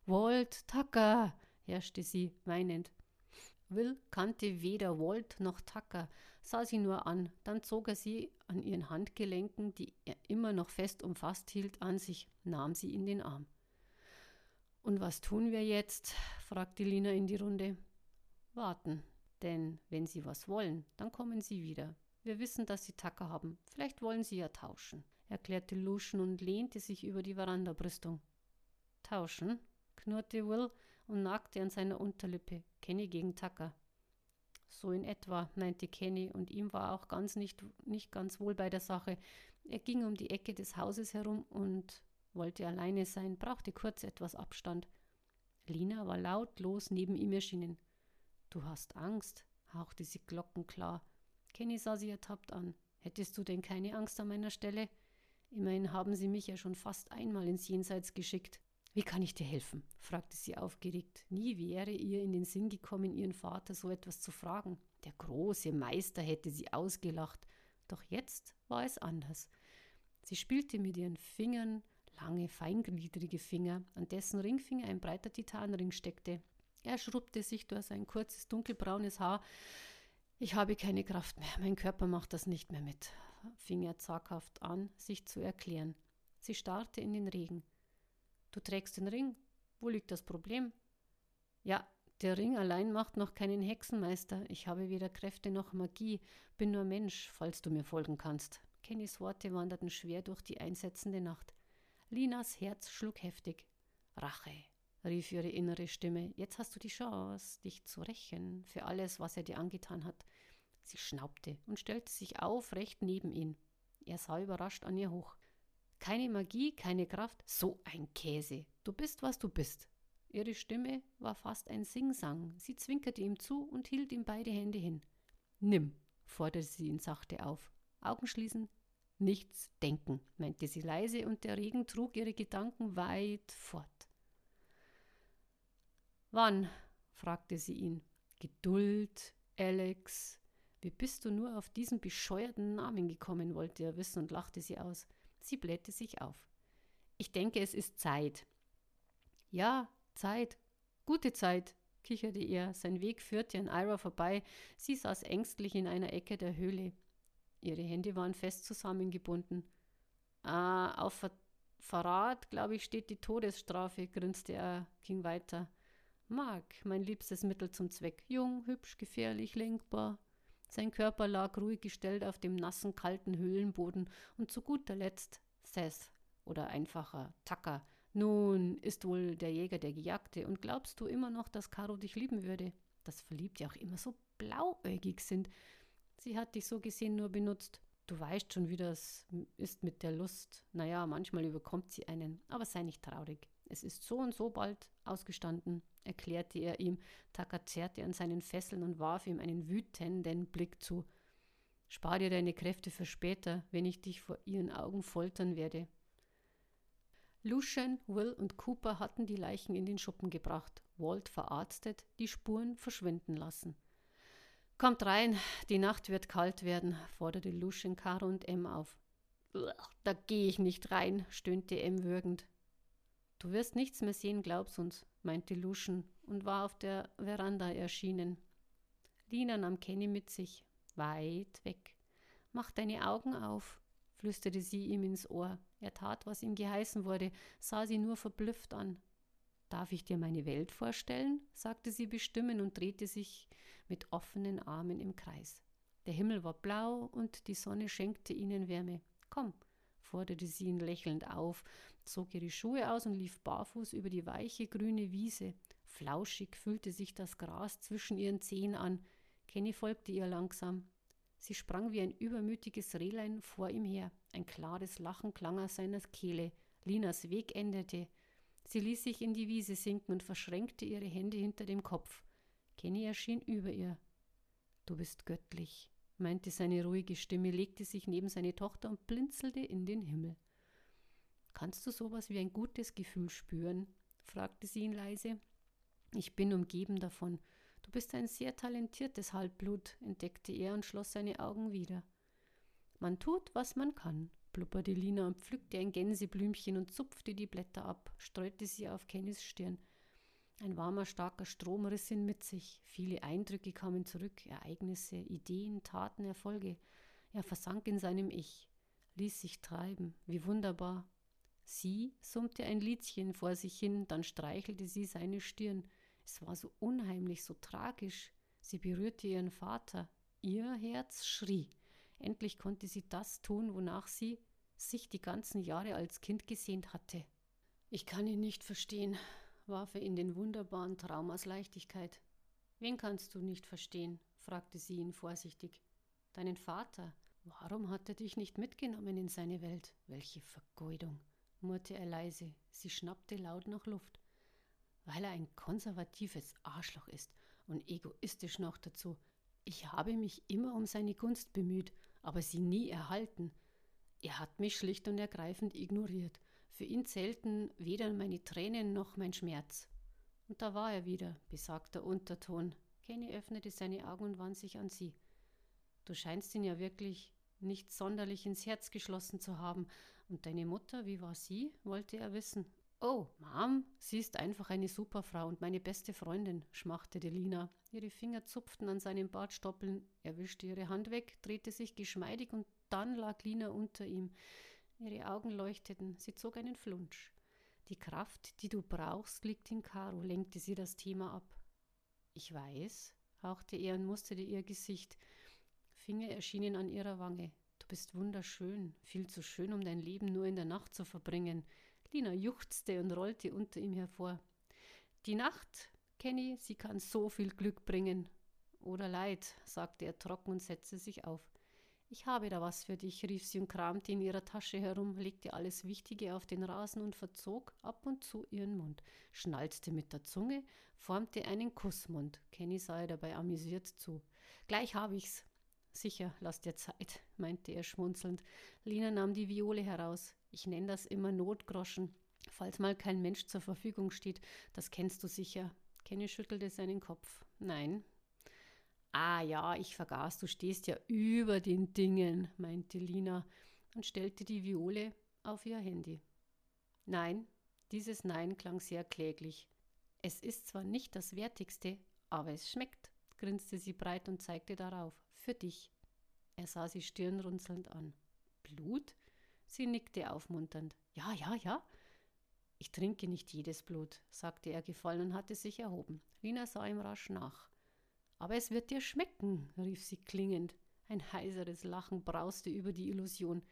Walt, Tucker, herrschte sie, weinend. Will kannte weder Walt noch Tucker, sah sie nur an, dann zog er sie an ihren Handgelenken, die er immer noch fest umfasst hielt, an sich, nahm sie in den Arm. Und was tun wir jetzt? fragte Lina in die Runde. Warten, denn wenn Sie was wollen, dann kommen Sie wieder. Wir wissen, dass Sie Tacker haben. Vielleicht wollen Sie ja tauschen, erklärte Lucian und lehnte sich über die Verandabrüstung. Tauschen? knurrte Will und nagte an seiner Unterlippe. Kenny gegen Tucker. So in etwa, meinte Kenny, und ihm war auch ganz nicht, nicht ganz wohl bei der Sache. Er ging um die Ecke des Hauses herum und wollte alleine sein, brauchte kurz etwas Abstand. Lina war lautlos neben ihm erschienen. Du hast Angst, hauchte sie glockenklar. Kenny sah sie ertappt an. Hättest du denn keine Angst an meiner Stelle? Immerhin haben sie mich ja schon fast einmal ins Jenseits geschickt. Wie kann ich dir helfen? fragte sie aufgeregt. Nie wäre ihr in den Sinn gekommen, ihren Vater so etwas zu fragen. Der große Meister hätte sie ausgelacht. Doch jetzt war es anders. Sie spielte mit ihren Fingern, lange, feingliedrige Finger, an dessen Ringfinger ein breiter Titanring steckte. Er schrubbte sich durch sein kurzes, dunkelbraunes Haar. Ich habe keine Kraft mehr, mein Körper macht das nicht mehr mit, fing er zaghaft an, sich zu erklären. Sie starrte in den Regen. Du trägst den Ring. Wo liegt das Problem? Ja, der Ring allein macht noch keinen Hexenmeister. Ich habe weder Kräfte noch Magie, bin nur Mensch, falls du mir folgen kannst. Kennys Worte wanderten schwer durch die einsetzende Nacht. Linas Herz schlug heftig. Rache, rief ihre innere Stimme. Jetzt hast du die Chance, dich zu rächen für alles, was er dir angetan hat. Sie schnaubte und stellte sich auf, recht neben ihn. Er sah überrascht an ihr hoch. Keine Magie, keine Kraft, so ein Käse. Du bist, was du bist. Ihre Stimme war fast ein Singsang. Sie zwinkerte ihm zu und hielt ihm beide Hände hin. Nimm, forderte sie ihn sachte auf. Augen schließen, nichts denken, meinte sie leise, und der Regen trug ihre Gedanken weit fort. Wann? fragte sie ihn. Geduld, Alex. Wie bist du nur auf diesen bescheuerten Namen gekommen, wollte er wissen und lachte sie aus. Sie blähte sich auf. Ich denke, es ist Zeit. Ja, Zeit. Gute Zeit, kicherte er. Sein Weg führte an Ira vorbei. Sie saß ängstlich in einer Ecke der Höhle. Ihre Hände waren fest zusammengebunden. Ah, auf Ver Verrat, glaube ich, steht die Todesstrafe, grinste er, ging weiter. Mark, mein liebstes Mittel zum Zweck. Jung, hübsch, gefährlich, lenkbar. Sein Körper lag ruhig gestellt auf dem nassen, kalten Höhlenboden und zu guter Letzt Seth oder einfacher Tucker. Nun ist wohl der Jäger der Gejagte und glaubst du immer noch, dass Caro dich lieben würde? Dass Verliebte auch immer so blauäugig sind. Sie hat dich so gesehen nur benutzt. Du weißt schon, wie das ist mit der Lust. Naja, manchmal überkommt sie einen, aber sei nicht traurig. Es ist so und so bald ausgestanden, erklärte er ihm. Taka zerrte an seinen Fesseln und warf ihm einen wütenden Blick zu. Spar dir deine Kräfte für später, wenn ich dich vor ihren Augen foltern werde. Lucian, Will und Cooper hatten die Leichen in den Schuppen gebracht, Walt verarztet, die Spuren verschwinden lassen. Kommt rein, die Nacht wird kalt werden, forderte Lucian Caro und M auf. Da gehe ich nicht rein, stöhnte M würgend. Du wirst nichts mehr sehen, glaub's uns, meinte Luschen und war auf der Veranda erschienen. Lina nahm Kenny mit sich, weit weg. Mach deine Augen auf, flüsterte sie ihm ins Ohr. Er tat, was ihm geheißen wurde, sah sie nur verblüfft an. Darf ich dir meine Welt vorstellen? sagte sie bestimmend und drehte sich mit offenen Armen im Kreis. Der Himmel war blau und die Sonne schenkte ihnen Wärme. Komm, forderte sie ihn lächelnd auf, zog ihre Schuhe aus und lief barfuß über die weiche grüne Wiese. Flauschig fühlte sich das Gras zwischen ihren Zehen an. Kenny folgte ihr langsam. Sie sprang wie ein übermütiges Rehlein vor ihm her. Ein klares Lachen klang aus seiner Kehle. Linas Weg endete. Sie ließ sich in die Wiese sinken und verschränkte ihre Hände hinter dem Kopf. Kenny erschien über ihr. Du bist göttlich, meinte seine ruhige Stimme, legte sich neben seine Tochter und blinzelte in den Himmel. Kannst du sowas wie ein gutes Gefühl spüren? fragte sie ihn leise. Ich bin umgeben davon. Du bist ein sehr talentiertes Halbblut, entdeckte er und schloss seine Augen wieder. Man tut, was man kann, blubberte Lina und pflückte ein Gänseblümchen und zupfte die Blätter ab, streute sie auf Kennys Stirn. Ein warmer, starker Strom riss ihn mit sich. Viele Eindrücke kamen zurück, Ereignisse, Ideen, Taten, Erfolge. Er versank in seinem Ich, ließ sich treiben. Wie wunderbar. Sie summte ein Liedchen vor sich hin, dann streichelte sie seine Stirn. Es war so unheimlich, so tragisch. Sie berührte ihren Vater. Ihr Herz schrie. Endlich konnte sie das tun, wonach sie sich die ganzen Jahre als Kind gesehnt hatte. Ich kann ihn nicht verstehen, warf er in den wunderbaren Traum aus Leichtigkeit. Wen kannst du nicht verstehen? fragte sie ihn vorsichtig. Deinen Vater. Warum hat er dich nicht mitgenommen in seine Welt? Welche Vergeudung, murrte er leise. Sie schnappte laut nach Luft. Weil er ein konservatives Arschloch ist und egoistisch noch dazu. Ich habe mich immer um seine Gunst bemüht, aber sie nie erhalten. Er hat mich schlicht und ergreifend ignoriert. Für ihn zählten weder meine Tränen noch mein Schmerz. Und da war er wieder, besagter Unterton. Kenny öffnete seine Augen und wandte sich an sie. Du scheinst ihn ja wirklich nicht sonderlich ins Herz geschlossen zu haben. Und deine Mutter, wie war sie? wollte er wissen. Oh, Mom, sie ist einfach eine super Frau und meine beste Freundin, schmachtete Lina. Ihre Finger zupften an seinen Bartstoppeln. Er wischte ihre Hand weg, drehte sich geschmeidig und dann lag Lina unter ihm. Ihre Augen leuchteten, sie zog einen Flunsch. Die Kraft, die du brauchst, liegt in Caro, lenkte sie das Thema ab. Ich weiß, hauchte er und musterte ihr Gesicht. Finger erschienen an ihrer Wange. Bist wunderschön, viel zu schön, um dein Leben nur in der Nacht zu verbringen. Lina juchzte und rollte unter ihm hervor. Die Nacht, Kenny, sie kann so viel Glück bringen. Oder Leid, sagte er trocken und setzte sich auf. Ich habe da was für dich, rief sie und kramte in ihrer Tasche herum, legte alles Wichtige auf den Rasen und verzog ab und zu ihren Mund, schnalzte mit der Zunge, formte einen Kussmund. Kenny sah ihr dabei amüsiert zu. Gleich habe ich's. Sicher, lass dir Zeit, meinte er schmunzelnd. Lina nahm die Viole heraus. Ich nenne das immer Notgroschen. Falls mal kein Mensch zur Verfügung steht, das kennst du sicher. Kenny schüttelte seinen Kopf. Nein, Ah ja, ich vergaß, du stehst ja über den Dingen, meinte Lina und stellte die Viole auf ihr Handy. Nein, dieses Nein klang sehr kläglich. Es ist zwar nicht das Wertigste, aber es schmeckt, grinste sie breit und zeigte darauf. Für dich. Er sah sie stirnrunzelnd an. Blut? Sie nickte aufmunternd. Ja, ja, ja. Ich trinke nicht jedes Blut, sagte er gefallen und hatte sich erhoben. Lina sah ihm rasch nach. Aber es wird dir schmecken, rief sie klingend. Ein heiseres Lachen brauste über die Illusion.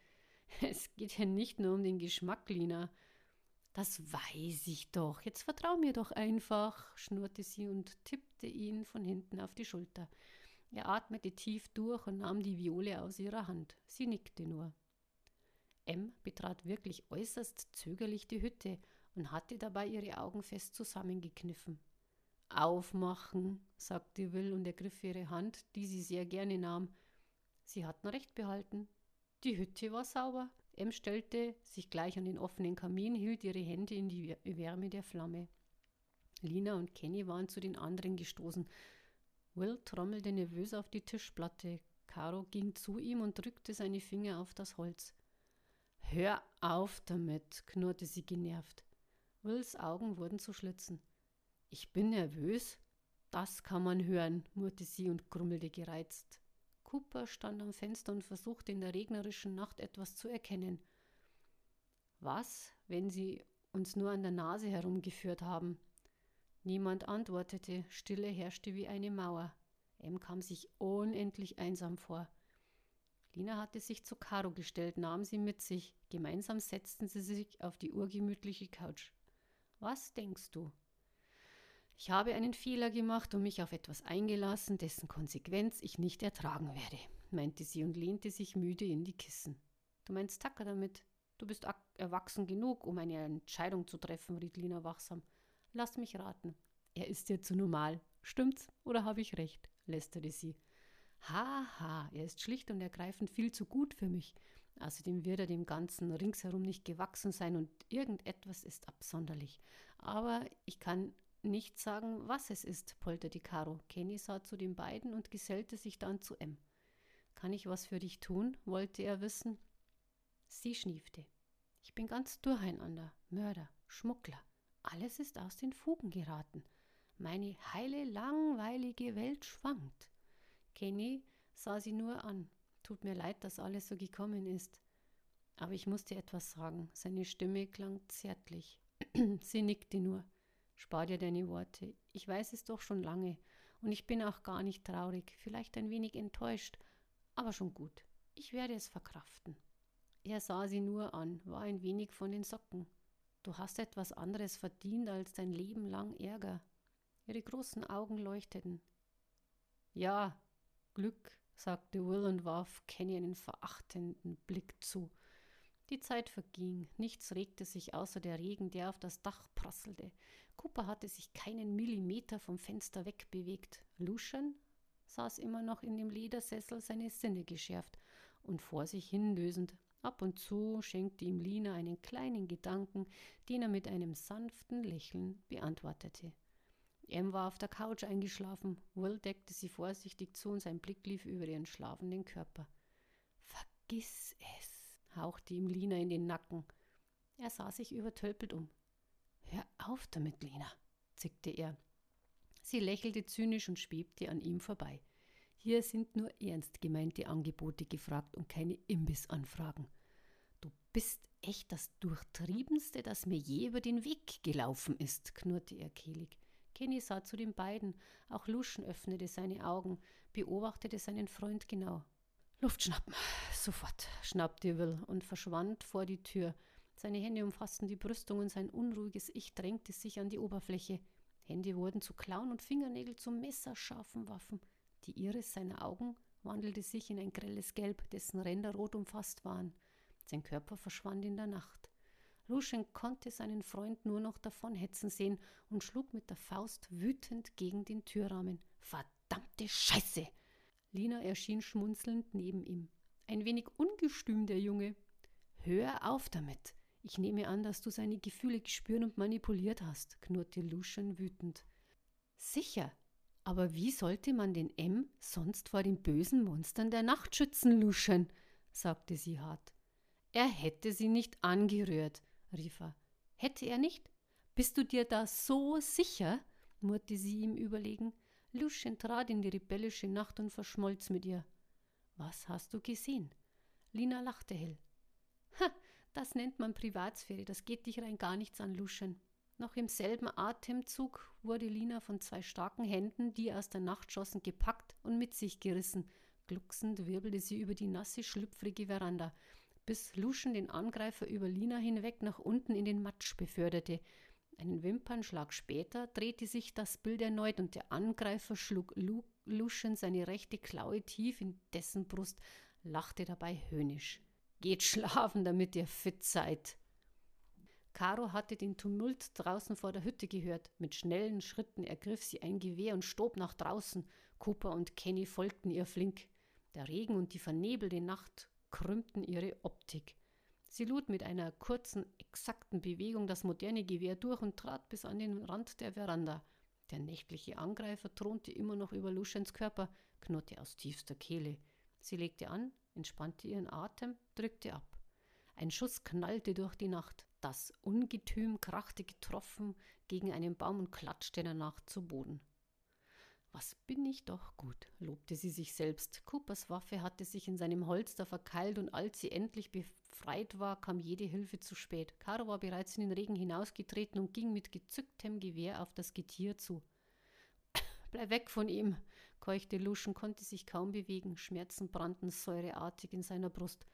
Es geht ja nicht nur um den Geschmack, Lina. Das weiß ich doch. Jetzt vertrau mir doch einfach, schnurrte sie und tippte ihn von hinten auf die Schulter. Er atmete tief durch und nahm die Viole aus ihrer Hand. Sie nickte nur. M betrat wirklich äußerst zögerlich die Hütte und hatte dabei ihre Augen fest zusammengekniffen. Aufmachen, sagte Will und ergriff ihre Hand, die sie sehr gerne nahm. Sie hatten recht behalten. Die Hütte war sauber. Em stellte sich gleich an den offenen Kamin, hielt ihre Hände in die Wärme der Flamme. Lina und Kenny waren zu den anderen gestoßen. Will trommelte nervös auf die Tischplatte. Caro ging zu ihm und drückte seine Finger auf das Holz. Hör auf damit, knurrte sie genervt. Wills Augen wurden zu Schlitzen. Ich bin nervös. Das kann man hören, murrte sie und grummelte gereizt. Cooper stand am Fenster und versuchte in der regnerischen Nacht etwas zu erkennen. Was, wenn sie uns nur an der Nase herumgeführt haben? Niemand antwortete, Stille herrschte wie eine Mauer. Em kam sich unendlich einsam vor. Lina hatte sich zu Caro gestellt, nahm sie mit sich. Gemeinsam setzten sie sich auf die urgemütliche Couch. Was denkst du? Ich habe einen Fehler gemacht und mich auf etwas eingelassen, dessen Konsequenz ich nicht ertragen werde, meinte sie und lehnte sich müde in die Kissen. Du meinst Tacker damit? Du bist erwachsen genug, um eine Entscheidung zu treffen, riet Lina wachsam. Lass mich raten. Er ist dir zu normal. Stimmt's oder habe ich recht? lästerte sie. Haha, ha, er ist schlicht und ergreifend viel zu gut für mich. Außerdem wird er dem Ganzen ringsherum nicht gewachsen sein und irgendetwas ist absonderlich. Aber ich kann nicht sagen, was es ist, polterte Caro. Kenny sah zu den beiden und gesellte sich dann zu M. Kann ich was für dich tun? wollte er wissen. Sie schniefte. Ich bin ganz durcheinander. Mörder, Schmuggler. Alles ist aus den Fugen geraten. Meine heile, langweilige Welt schwankt. Kenny sah sie nur an. Tut mir leid, dass alles so gekommen ist. Aber ich musste etwas sagen. Seine Stimme klang zärtlich. [CLEARS THROAT] sie nickte nur. Spar dir deine Worte. Ich weiß es doch schon lange. Und ich bin auch gar nicht traurig, vielleicht ein wenig enttäuscht, aber schon gut. Ich werde es verkraften. Er sah sie nur an, war ein wenig von den Socken. Du hast etwas anderes verdient als dein Leben lang Ärger. Ihre großen Augen leuchteten. Ja, Glück, sagte Will und warf Kenny einen verachtenden Blick zu. Die Zeit verging, nichts regte sich außer der Regen, der auf das Dach prasselte. Cooper hatte sich keinen Millimeter vom Fenster wegbewegt. Lucian saß immer noch in dem Ledersessel, seine Sinne geschärft und vor sich hin lösend. Ab und zu schenkte ihm Lina einen kleinen Gedanken, den er mit einem sanften Lächeln beantwortete. Em war auf der Couch eingeschlafen. Will deckte sie vorsichtig zu und sein Blick lief über ihren schlafenden Körper. Vergiss es, hauchte ihm Lina in den Nacken. Er sah sich übertölpelt um. Hör auf damit, Lina, zickte er. Sie lächelte zynisch und schwebte an ihm vorbei. Hier sind nur ernst gemeinte Angebote gefragt und keine Imbissanfragen. Du bist echt das Durchtriebenste, das mir je über den Weg gelaufen ist, knurrte er kehlig. Kenny sah zu den beiden. Auch Luschen öffnete seine Augen, beobachtete seinen Freund genau. Luft schnappen, sofort, schnappte Will und verschwand vor die Tür. Seine Hände umfassten die Brüstung und sein unruhiges Ich drängte sich an die Oberfläche. Hände wurden zu Klauen und Fingernägel zu messerscharfen Waffen. Die Iris seiner Augen wandelte sich in ein grelles Gelb, dessen Ränder rot umfasst waren. Sein Körper verschwand in der Nacht. Luschen konnte seinen Freund nur noch davonhetzen sehen und schlug mit der Faust wütend gegen den Türrahmen. Verdammte Scheiße! Lina erschien schmunzelnd neben ihm. Ein wenig ungestüm, der Junge. Hör auf damit! Ich nehme an, dass du seine Gefühle gespürt und manipuliert hast, knurrte Lucian wütend. Sicher, aber wie sollte man den M sonst vor den bösen Monstern der Nacht schützen, Lucian? sagte sie hart. Er hätte sie nicht angerührt rief er. Hätte er nicht? Bist du dir da so sicher? murrte sie ihm überlegen. Luschen trat in die rebellische Nacht und verschmolz mit ihr. Was hast du gesehen? Lina lachte hell. Ha, das nennt man Privatsphäre, das geht dich rein gar nichts an, Luschen. Noch im selben Atemzug wurde Lina von zwei starken Händen, die aus der Nacht schossen, gepackt und mit sich gerissen. Glucksend wirbelte sie über die nasse, schlüpfrige Veranda bis Luschen den Angreifer über Lina hinweg nach unten in den Matsch beförderte. Einen Wimpernschlag später drehte sich das Bild erneut und der Angreifer schlug Lu Luschen seine rechte Klaue tief in dessen Brust, lachte dabei höhnisch. Geht schlafen, damit ihr fit seid. Caro hatte den Tumult draußen vor der Hütte gehört. Mit schnellen Schritten ergriff sie ein Gewehr und stob nach draußen. Cooper und Kenny folgten ihr flink. Der Regen und die vernebelte Nacht krümmten ihre Optik. Sie lud mit einer kurzen, exakten Bewegung das moderne Gewehr durch und trat bis an den Rand der Veranda. Der nächtliche Angreifer thronte immer noch über Luschens Körper, knurrte aus tiefster Kehle. Sie legte an, entspannte ihren Atem, drückte ab. Ein Schuss knallte durch die Nacht. Das Ungetüm krachte getroffen gegen einen Baum und klatschte danach zu Boden. Was bin ich doch gut, lobte sie sich selbst. Coopers Waffe hatte sich in seinem Holster verkeilt und als sie endlich befreit war, kam jede Hilfe zu spät. Caro war bereits in den Regen hinausgetreten und ging mit gezücktem Gewehr auf das Getier zu. [COUGHS] Bleib weg von ihm, keuchte Luschen, konnte sich kaum bewegen. Schmerzen brannten säureartig in seiner Brust.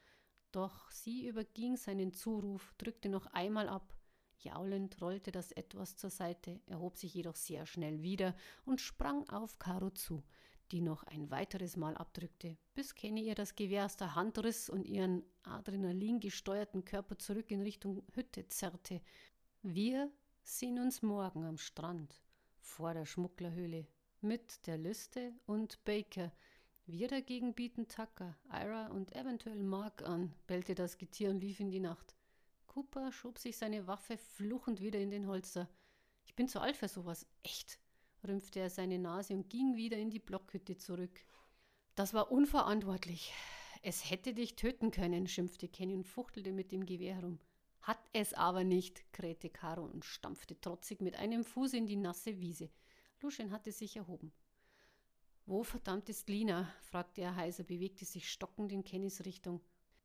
Doch sie überging seinen Zuruf, drückte noch einmal ab. Jaulend rollte das etwas zur Seite, erhob sich jedoch sehr schnell wieder und sprang auf Caro zu, die noch ein weiteres Mal abdrückte, bis Kenny ihr das Gewehr aus der Hand riss und ihren adrenalingesteuerten Körper zurück in Richtung Hütte zerrte. Wir sehen uns morgen am Strand vor der Schmugglerhöhle mit der Liste und Baker. Wir dagegen bieten Tucker, Ira und eventuell Mark an, bellte das Getier und lief in die Nacht. Cooper schob sich seine Waffe fluchend wieder in den Holster. Ich bin zu alt für sowas. Echt, rümpfte er seine Nase und ging wieder in die Blockhütte zurück. Das war unverantwortlich. Es hätte dich töten können, schimpfte Kenny und fuchtelte mit dem Gewehr herum. Hat es aber nicht, krähte Caro und stampfte trotzig mit einem Fuß in die nasse Wiese. Luschen hatte sich erhoben. Wo verdammt ist Lina? fragte er heiser, bewegte sich stockend in Kennys Richtung.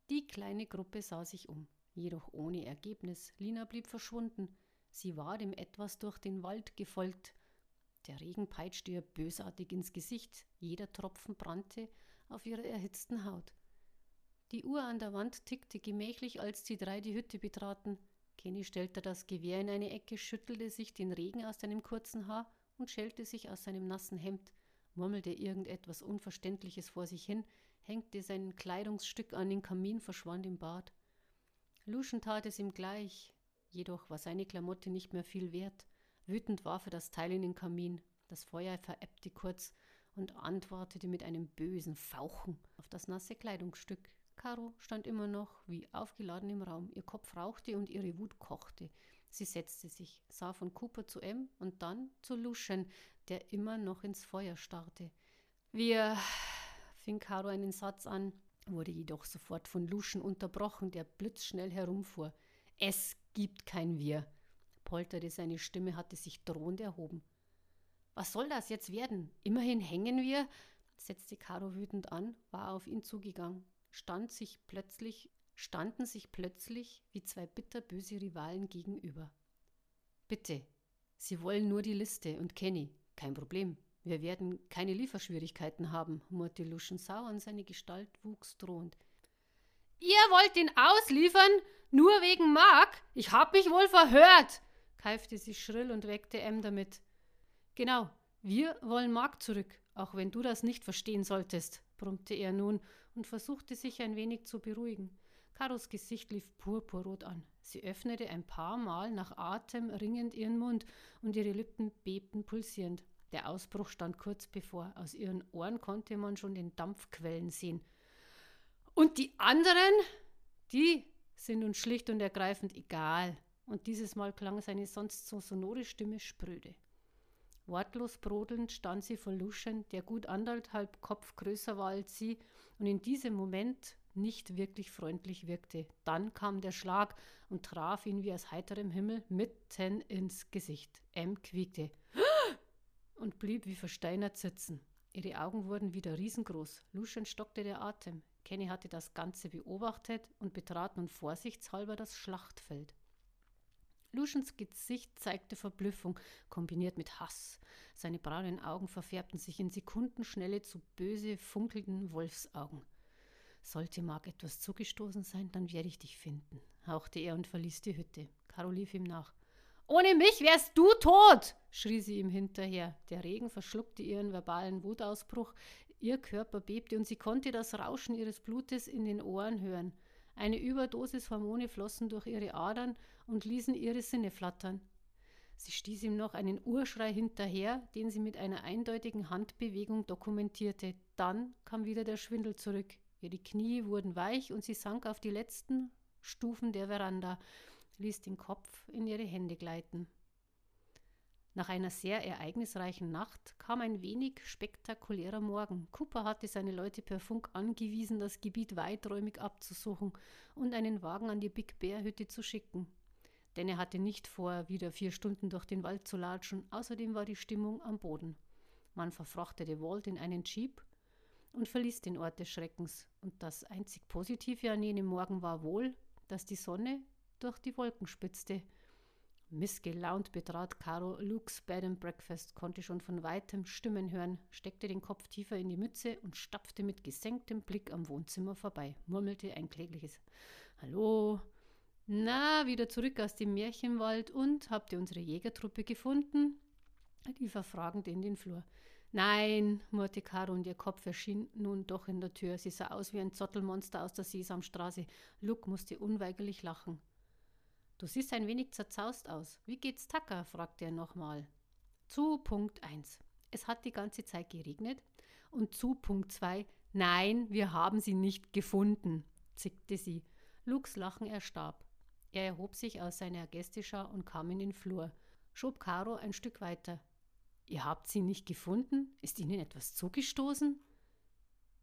Die kleine Gruppe sah sich um jedoch ohne Ergebnis. Lina blieb verschwunden. Sie war dem etwas durch den Wald gefolgt. Der Regen peitschte ihr bösartig ins Gesicht, jeder Tropfen brannte auf ihrer erhitzten Haut. Die Uhr an der Wand tickte gemächlich, als die drei die Hütte betraten. Kenny stellte das Gewehr in eine Ecke, schüttelte sich den Regen aus seinem kurzen Haar und schälte sich aus seinem nassen Hemd, murmelte irgendetwas Unverständliches vor sich hin, hängte sein Kleidungsstück an den Kamin, verschwand im Bad. Luschen tat es ihm gleich, jedoch war seine Klamotte nicht mehr viel wert. Wütend warf er das Teil in den Kamin. Das Feuer verebbte kurz und antwortete mit einem bösen Fauchen auf das nasse Kleidungsstück. Caro stand immer noch wie aufgeladen im Raum. Ihr Kopf rauchte und ihre Wut kochte. Sie setzte sich, sah von Cooper zu M und dann zu Luschen, der immer noch ins Feuer starrte. Wir, fing Caro einen Satz an, wurde jedoch sofort von Luschen unterbrochen, der blitzschnell herumfuhr. Es gibt kein Wir, polterte seine Stimme, hatte sich drohend erhoben. Was soll das jetzt werden? Immerhin hängen wir, setzte Caro wütend an, war auf ihn zugegangen, stand sich plötzlich, standen sich plötzlich wie zwei bitterböse Rivalen gegenüber. Bitte, Sie wollen nur die Liste und Kenny, kein Problem, wir werden keine Lieferschwierigkeiten haben, murrte Luschen sauer und seine Gestalt wuchs drohend. Ihr wollt ihn ausliefern? Nur wegen Mark? Ich hab mich wohl verhört, keifte sie schrill und weckte M damit. Genau, wir wollen Mark zurück, auch wenn du das nicht verstehen solltest, brummte er nun und versuchte sich ein wenig zu beruhigen. Karos Gesicht lief purpurrot an. Sie öffnete ein paar Mal nach Atem ringend ihren Mund und ihre Lippen bebten pulsierend. Der Ausbruch stand kurz bevor. Aus ihren Ohren konnte man schon den Dampf quellen sehen. Und die anderen, die sind uns schlicht und ergreifend egal. Und dieses Mal klang seine sonst so sonore Stimme spröde. Wortlos brodelnd stand sie vor Luschen, der gut anderthalb Kopf größer war als sie und in diesem Moment nicht wirklich freundlich wirkte. Dann kam der Schlag und traf ihn wie aus heiterem Himmel mitten ins Gesicht. M quiekte [GASPS] und blieb wie versteinert sitzen. Ihre Augen wurden wieder riesengroß. Lucian stockte der Atem. Kenny hatte das Ganze beobachtet und betrat nun vorsichtshalber das Schlachtfeld. Lucians Gesicht zeigte Verblüffung, kombiniert mit Hass. Seine braunen Augen verfärbten sich in Sekundenschnelle zu böse, funkelnden Wolfsaugen. Sollte Mark etwas zugestoßen sein, dann werde ich dich finden, hauchte er und verließ die Hütte. Caro lief ihm nach. Ohne mich wärst du tot, schrie sie ihm hinterher. Der Regen verschluckte ihren verbalen Wutausbruch, ihr Körper bebte und sie konnte das Rauschen ihres Blutes in den Ohren hören. Eine Überdosis Hormone flossen durch ihre Adern und ließen ihre Sinne flattern. Sie stieß ihm noch einen Urschrei hinterher, den sie mit einer eindeutigen Handbewegung dokumentierte. Dann kam wieder der Schwindel zurück. Ihre Knie wurden weich und sie sank auf die letzten Stufen der Veranda ließ den Kopf in ihre Hände gleiten. Nach einer sehr ereignisreichen Nacht kam ein wenig spektakulärer Morgen. Cooper hatte seine Leute per Funk angewiesen, das Gebiet weiträumig abzusuchen und einen Wagen an die Big Bear Hütte zu schicken. Denn er hatte nicht vor, wieder vier Stunden durch den Wald zu latschen. Außerdem war die Stimmung am Boden. Man verfrachtete Walt in einen Jeep und verließ den Ort des Schreckens. Und das einzig Positive an jenem Morgen war wohl, dass die Sonne durch die Wolken spitzte. Missgelaunt betrat Caro Luke's Bed and Breakfast, konnte schon von weitem Stimmen hören, steckte den Kopf tiefer in die Mütze und stapfte mit gesenktem Blick am Wohnzimmer vorbei, murmelte ein klägliches Hallo. Na, wieder zurück aus dem Märchenwald und habt ihr unsere Jägertruppe gefunden? rief er fragend in den Flur. Nein, murrte Caro und ihr Kopf erschien nun doch in der Tür. Sie sah aus wie ein Zottelmonster aus der Sesamstraße. Luke musste unweigerlich lachen. Du siehst ein wenig zerzaust aus. Wie geht's Tucker? fragte er nochmal. Zu Punkt 1. Es hat die ganze Zeit geregnet. Und zu Punkt 2. Nein, wir haben sie nicht gefunden, zickte sie. Lukes Lachen erstarb. Er erhob sich aus seiner Gästeschau und kam in den Flur, schob Caro ein Stück weiter. Ihr habt sie nicht gefunden? Ist Ihnen etwas zugestoßen?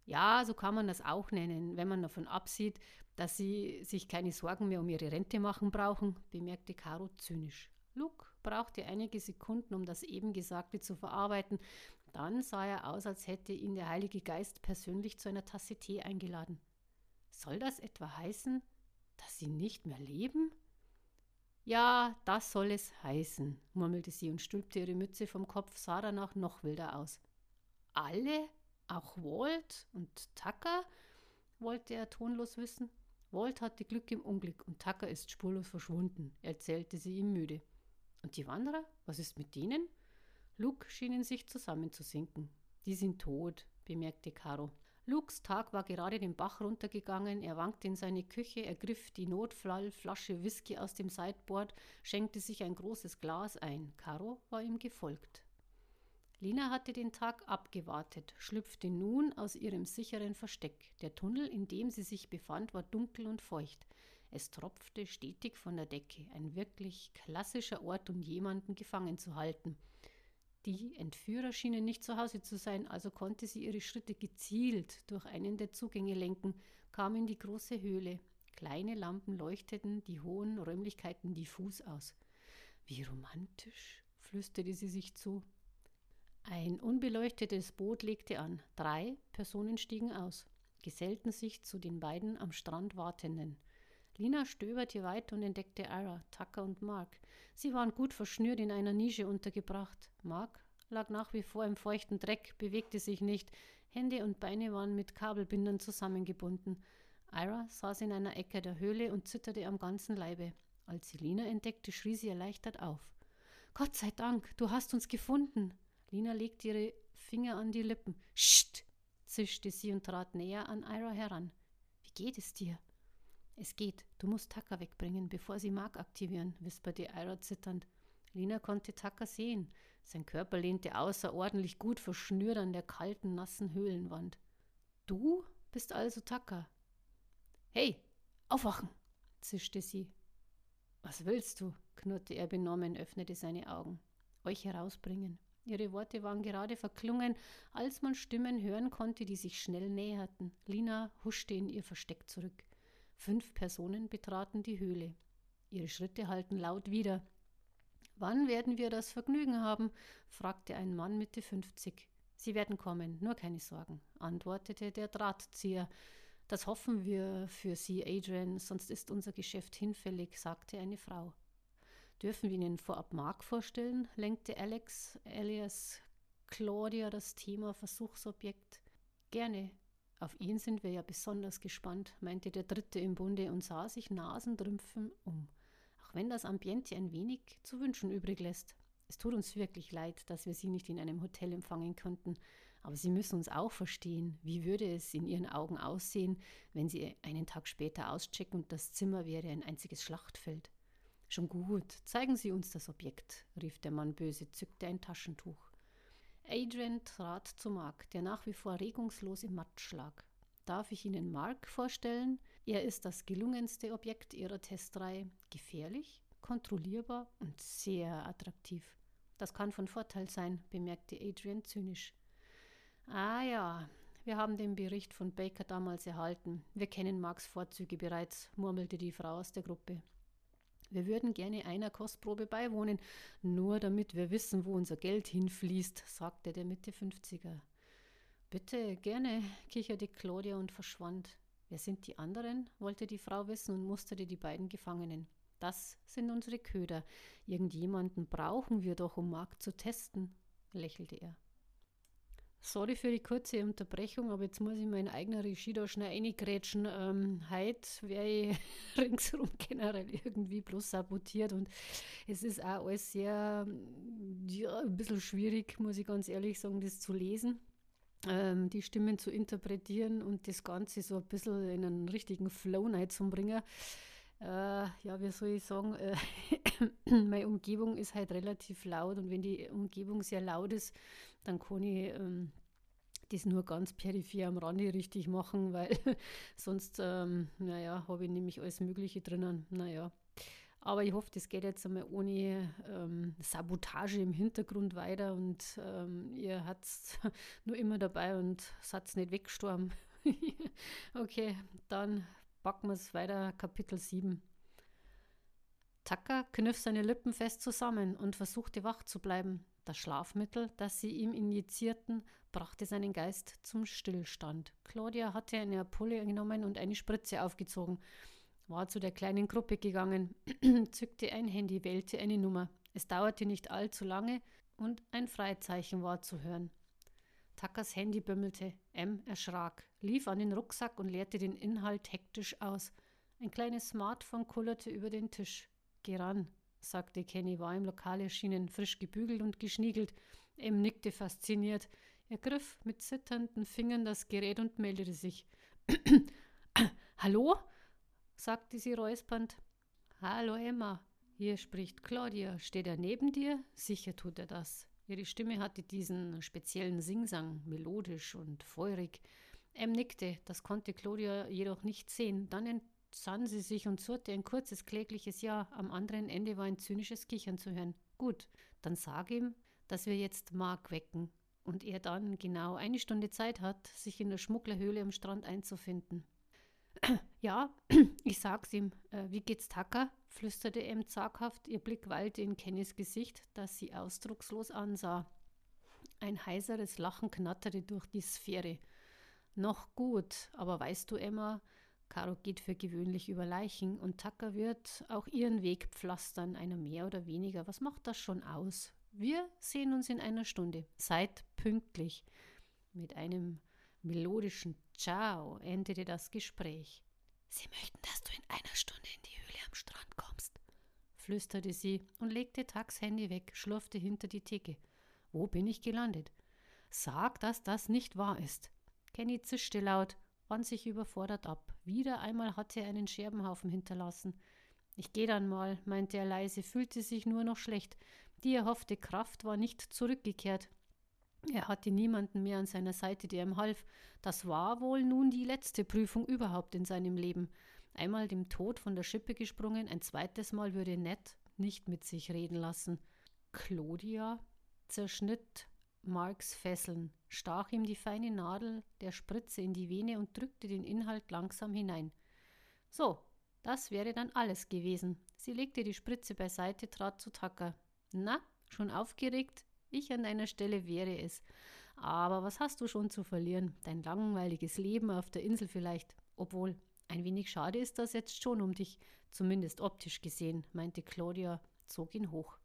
Ja, so kann man das auch nennen, wenn man davon absieht, dass sie sich keine Sorgen mehr um ihre Rente machen brauchen, bemerkte Caro zynisch. Luke brauchte einige Sekunden, um das eben Gesagte zu verarbeiten. Dann sah er aus, als hätte ihn der Heilige Geist persönlich zu einer Tasse Tee eingeladen. Soll das etwa heißen, dass sie nicht mehr leben? Ja, das soll es heißen, murmelte sie und stülpte ihre Mütze vom Kopf, sah danach noch wilder aus. Alle? Auch Walt und Tucker? wollte er tonlos wissen. Walt hatte Glück im Unglück und Tucker ist spurlos verschwunden, erzählte sie ihm müde. Und die Wanderer? Was ist mit denen? Luke schien in sich zusammenzusinken. Die sind tot, bemerkte Caro. Lukes Tag war gerade den Bach runtergegangen. Er wankte in seine Küche, ergriff die Notfallflasche Whisky aus dem Sideboard, schenkte sich ein großes Glas ein. Caro war ihm gefolgt. Lina hatte den Tag abgewartet, schlüpfte nun aus ihrem sicheren Versteck. Der Tunnel, in dem sie sich befand, war dunkel und feucht. Es tropfte stetig von der Decke, ein wirklich klassischer Ort, um jemanden gefangen zu halten. Die Entführer schienen nicht zu Hause zu sein, also konnte sie ihre Schritte gezielt durch einen der Zugänge lenken, kam in die große Höhle. Kleine Lampen leuchteten die hohen Räumlichkeiten diffus aus. Wie romantisch, flüsterte sie sich zu. Ein unbeleuchtetes Boot legte an. Drei Personen stiegen aus, gesellten sich zu den beiden am Strand Wartenden. Lina stöberte weiter und entdeckte Ira, Tucker und Mark. Sie waren gut verschnürt in einer Nische untergebracht. Mark lag nach wie vor im feuchten Dreck, bewegte sich nicht. Hände und Beine waren mit Kabelbindern zusammengebunden. Ira saß in einer Ecke der Höhle und zitterte am ganzen Leibe. Als sie Lina entdeckte, schrie sie erleichtert auf. Gott sei Dank, du hast uns gefunden. Lina legte ihre Finger an die Lippen. Scht! zischte sie und trat näher an Ira heran. Wie geht es dir? Es geht. Du musst Tucker wegbringen, bevor sie Mark aktivieren, wisperte Ira zitternd. Lina konnte Tucker sehen. Sein Körper lehnte außerordentlich gut verschnürt an der kalten, nassen Höhlenwand. Du bist also Tucker. Hey, aufwachen! zischte sie. Was willst du? knurrte er benommen, öffnete seine Augen. Euch herausbringen. Ihre Worte waren gerade verklungen, als man Stimmen hören konnte, die sich schnell näherten. Lina huschte in ihr Versteck zurück. Fünf Personen betraten die Höhle. Ihre Schritte hallten laut wieder. Wann werden wir das Vergnügen haben? fragte ein Mann Mitte 50. Sie werden kommen, nur keine Sorgen, antwortete der Drahtzieher. Das hoffen wir für Sie, Adrian, sonst ist unser Geschäft hinfällig, sagte eine Frau. Dürfen wir Ihnen vorab Mark vorstellen? lenkte Alex alias Claudia das Thema Versuchsobjekt. Gerne. Auf ihn sind wir ja besonders gespannt, meinte der Dritte im Bunde und sah sich Nasendrümpfen um. Auch wenn das Ambiente ein wenig zu wünschen übrig lässt. Es tut uns wirklich leid, dass wir Sie nicht in einem Hotel empfangen konnten, aber Sie müssen uns auch verstehen, wie würde es in Ihren Augen aussehen, wenn Sie einen Tag später auschecken und das Zimmer wäre ein einziges Schlachtfeld. Schon gut, zeigen Sie uns das Objekt, rief der Mann böse, zückte ein Taschentuch. Adrian trat zu Mark, der nach wie vor regungslos im Matsch lag. Darf ich Ihnen Mark vorstellen? Er ist das gelungenste Objekt Ihrer Testreihe. Gefährlich, kontrollierbar und sehr attraktiv. Das kann von Vorteil sein, bemerkte Adrian zynisch. Ah ja, wir haben den Bericht von Baker damals erhalten. Wir kennen Marks Vorzüge bereits, murmelte die Frau aus der Gruppe. Wir würden gerne einer Kostprobe beiwohnen, nur damit wir wissen, wo unser Geld hinfließt, sagte der Mitte 50er. Bitte, gerne, kicherte Claudia und verschwand. Wer sind die anderen? wollte die Frau wissen und musterte die beiden Gefangenen. Das sind unsere Köder. Irgendjemanden brauchen wir doch, um Mark zu testen, lächelte er. Sorry für die kurze Unterbrechung, aber jetzt muss ich meine eigene Regie da schnell reingrätschen. Ähm, heute wäre ich [LAUGHS] ringsherum generell irgendwie bloß sabotiert und es ist auch alles sehr, ja, ein bisschen schwierig, muss ich ganz ehrlich sagen, das zu lesen. Ähm, die Stimmen zu interpretieren und das Ganze so ein bisschen in einen richtigen Flow zu bringen. Äh, ja, wie soll ich sagen, äh, [COUGHS] meine Umgebung ist halt relativ laut und wenn die Umgebung sehr laut ist, dann kann ich ähm, das nur ganz peripher am Rande richtig machen, [LAUGHS] weil sonst, ähm, naja, habe ich nämlich alles Mögliche drinnen. Naja. Aber ich hoffe, das geht jetzt einmal ohne ähm, Sabotage im Hintergrund weiter und ähm, ihr habt es [LAUGHS] nur immer dabei und seid nicht weggestorben. [LAUGHS] okay, dann packen wir es weiter, Kapitel 7. Tucker kniff seine Lippen fest zusammen und versuchte wach zu bleiben. Das Schlafmittel, das sie ihm injizierten, brachte seinen Geist zum Stillstand. Claudia hatte eine Ampulle genommen und eine Spritze aufgezogen, war zu der kleinen Gruppe gegangen, [CLEARS THROAT] zückte ein Handy, wählte eine Nummer. Es dauerte nicht allzu lange und ein Freizeichen war zu hören. Tuckers Handy bimmelte. M erschrak, lief an den Rucksack und leerte den Inhalt hektisch aus. Ein kleines Smartphone kullerte über den Tisch. Geh ran, sagte Kenny, war im Lokal erschienen, frisch gebügelt und geschniegelt. M nickte fasziniert. Er griff mit zitternden Fingern das Gerät und meldete sich. [CLEARS THROAT] Hallo? sagte sie räuspernd. Hallo Emma, hier spricht Claudia. Steht er neben dir? Sicher tut er das. Ihre Stimme hatte diesen speziellen Singsang, melodisch und feurig. M nickte, das konnte Claudia jedoch nicht sehen. Dann sann sie sich und surrte ein kurzes, klägliches Ja. Am anderen Ende war ein zynisches Kichern zu hören. Gut, dann sag ihm, dass wir jetzt Mark wecken und er dann genau eine Stunde Zeit hat, sich in der Schmugglerhöhle am Strand einzufinden. [CLEARS THROAT] Ja, [CLEARS THROAT] ich sag's ihm. Äh, wie geht's Tucker? flüsterte M zaghaft. Ihr Blick weilte in Kennys Gesicht, das sie ausdruckslos ansah. Ein heiseres Lachen knatterte durch die Sphäre. Noch gut, aber weißt du, Emma, Caro geht für gewöhnlich über Leichen und Tucker wird auch ihren Weg pflastern, einer mehr oder weniger. Was macht das schon aus? Wir sehen uns in einer Stunde. Seid pünktlich. Mit einem melodischen Ciao endete das Gespräch. Sie möchten, dass du in einer Stunde in die Höhle am Strand kommst, flüsterte sie und legte Tags Handy weg, schlurfte hinter die Theke. Wo bin ich gelandet? Sag, dass das nicht wahr ist. Kenny zischte laut, wand sich überfordert ab. Wieder einmal hatte er einen Scherbenhaufen hinterlassen. Ich geh dann mal, meinte er leise, fühlte sich nur noch schlecht. Die erhoffte Kraft war nicht zurückgekehrt. Er hatte niemanden mehr an seiner Seite, der ihm half. Das war wohl nun die letzte Prüfung überhaupt in seinem Leben. Einmal dem Tod von der Schippe gesprungen, ein zweites Mal würde Ned nicht mit sich reden lassen. Claudia zerschnitt Marks Fesseln, stach ihm die feine Nadel der Spritze in die Vene und drückte den Inhalt langsam hinein. So, das wäre dann alles gewesen. Sie legte die Spritze beiseite, trat zu Tucker. Na, schon aufgeregt? Ich an deiner Stelle wäre es. Aber was hast du schon zu verlieren? Dein langweiliges Leben auf der Insel vielleicht. Obwohl, ein wenig schade ist das jetzt schon um dich, zumindest optisch gesehen, meinte Claudia, zog ihn hoch.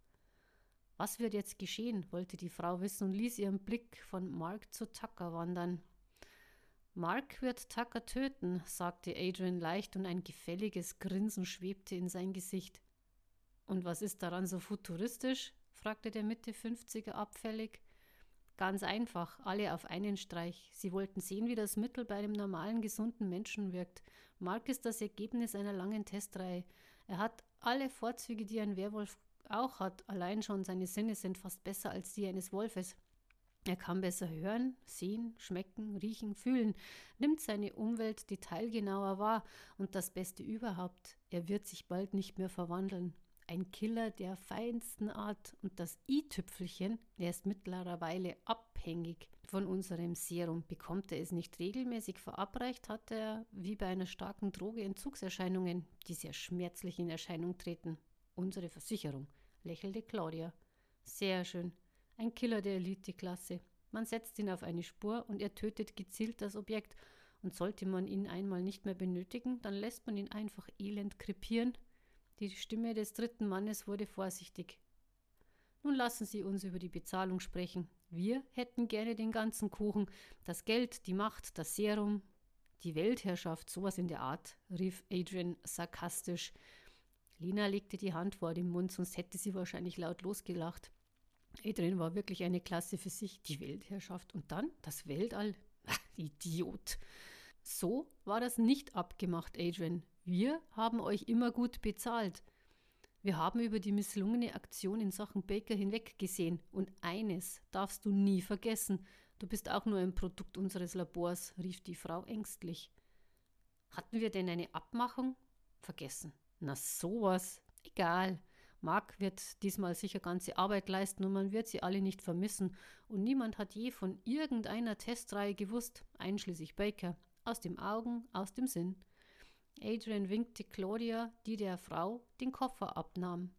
Was wird jetzt geschehen? wollte die Frau wissen und ließ ihren Blick von Mark zu Tucker wandern. Mark wird Tucker töten, sagte Adrian leicht und ein gefälliges Grinsen schwebte in sein Gesicht. Und was ist daran so futuristisch? fragte der Mitte 50er abfällig. Ganz einfach, alle auf einen Streich. Sie wollten sehen, wie das Mittel bei einem normalen, gesunden Menschen wirkt. Mark ist das Ergebnis einer langen Testreihe. Er hat alle Vorzüge, die ein Werwolf auch hat. Allein schon seine Sinne sind fast besser als die eines Wolfes. Er kann besser hören, sehen, schmecken, riechen, fühlen, nimmt seine Umwelt detailgenauer wahr und das Beste überhaupt, er wird sich bald nicht mehr verwandeln. Ein Killer der feinsten Art und das i-Tüpfelchen, er ist mittlerweile abhängig von unserem Serum. Bekommt er es nicht regelmäßig verabreicht, hat er wie bei einer starken Droge Entzugserscheinungen, die sehr schmerzlich in Erscheinung treten. Unsere Versicherung, lächelte Claudia. Sehr schön. Ein Killer der Eliteklasse. Man setzt ihn auf eine Spur und er tötet gezielt das Objekt. Und sollte man ihn einmal nicht mehr benötigen, dann lässt man ihn einfach elend krepieren. Die Stimme des dritten Mannes wurde vorsichtig. Nun lassen Sie uns über die Bezahlung sprechen. Wir hätten gerne den ganzen Kuchen, das Geld, die Macht, das Serum, die Weltherrschaft, sowas in der Art, rief Adrian sarkastisch. Lina legte die Hand vor den Mund, sonst hätte sie wahrscheinlich laut losgelacht. Adrian war wirklich eine Klasse für sich, die Weltherrschaft und dann das Weltall. Idiot. So war das nicht abgemacht, Adrian. Wir haben euch immer gut bezahlt. Wir haben über die misslungene Aktion in Sachen Baker hinweggesehen und eines darfst du nie vergessen. Du bist auch nur ein Produkt unseres Labors, rief die Frau ängstlich. Hatten wir denn eine Abmachung? Vergessen. Na sowas. Egal. Mark wird diesmal sicher ganze Arbeit leisten und man wird sie alle nicht vermissen. Und niemand hat je von irgendeiner Testreihe gewusst, einschließlich Baker. Aus dem Augen, aus dem Sinn. Adrian winkte Claudia, die der Frau den Koffer abnahm.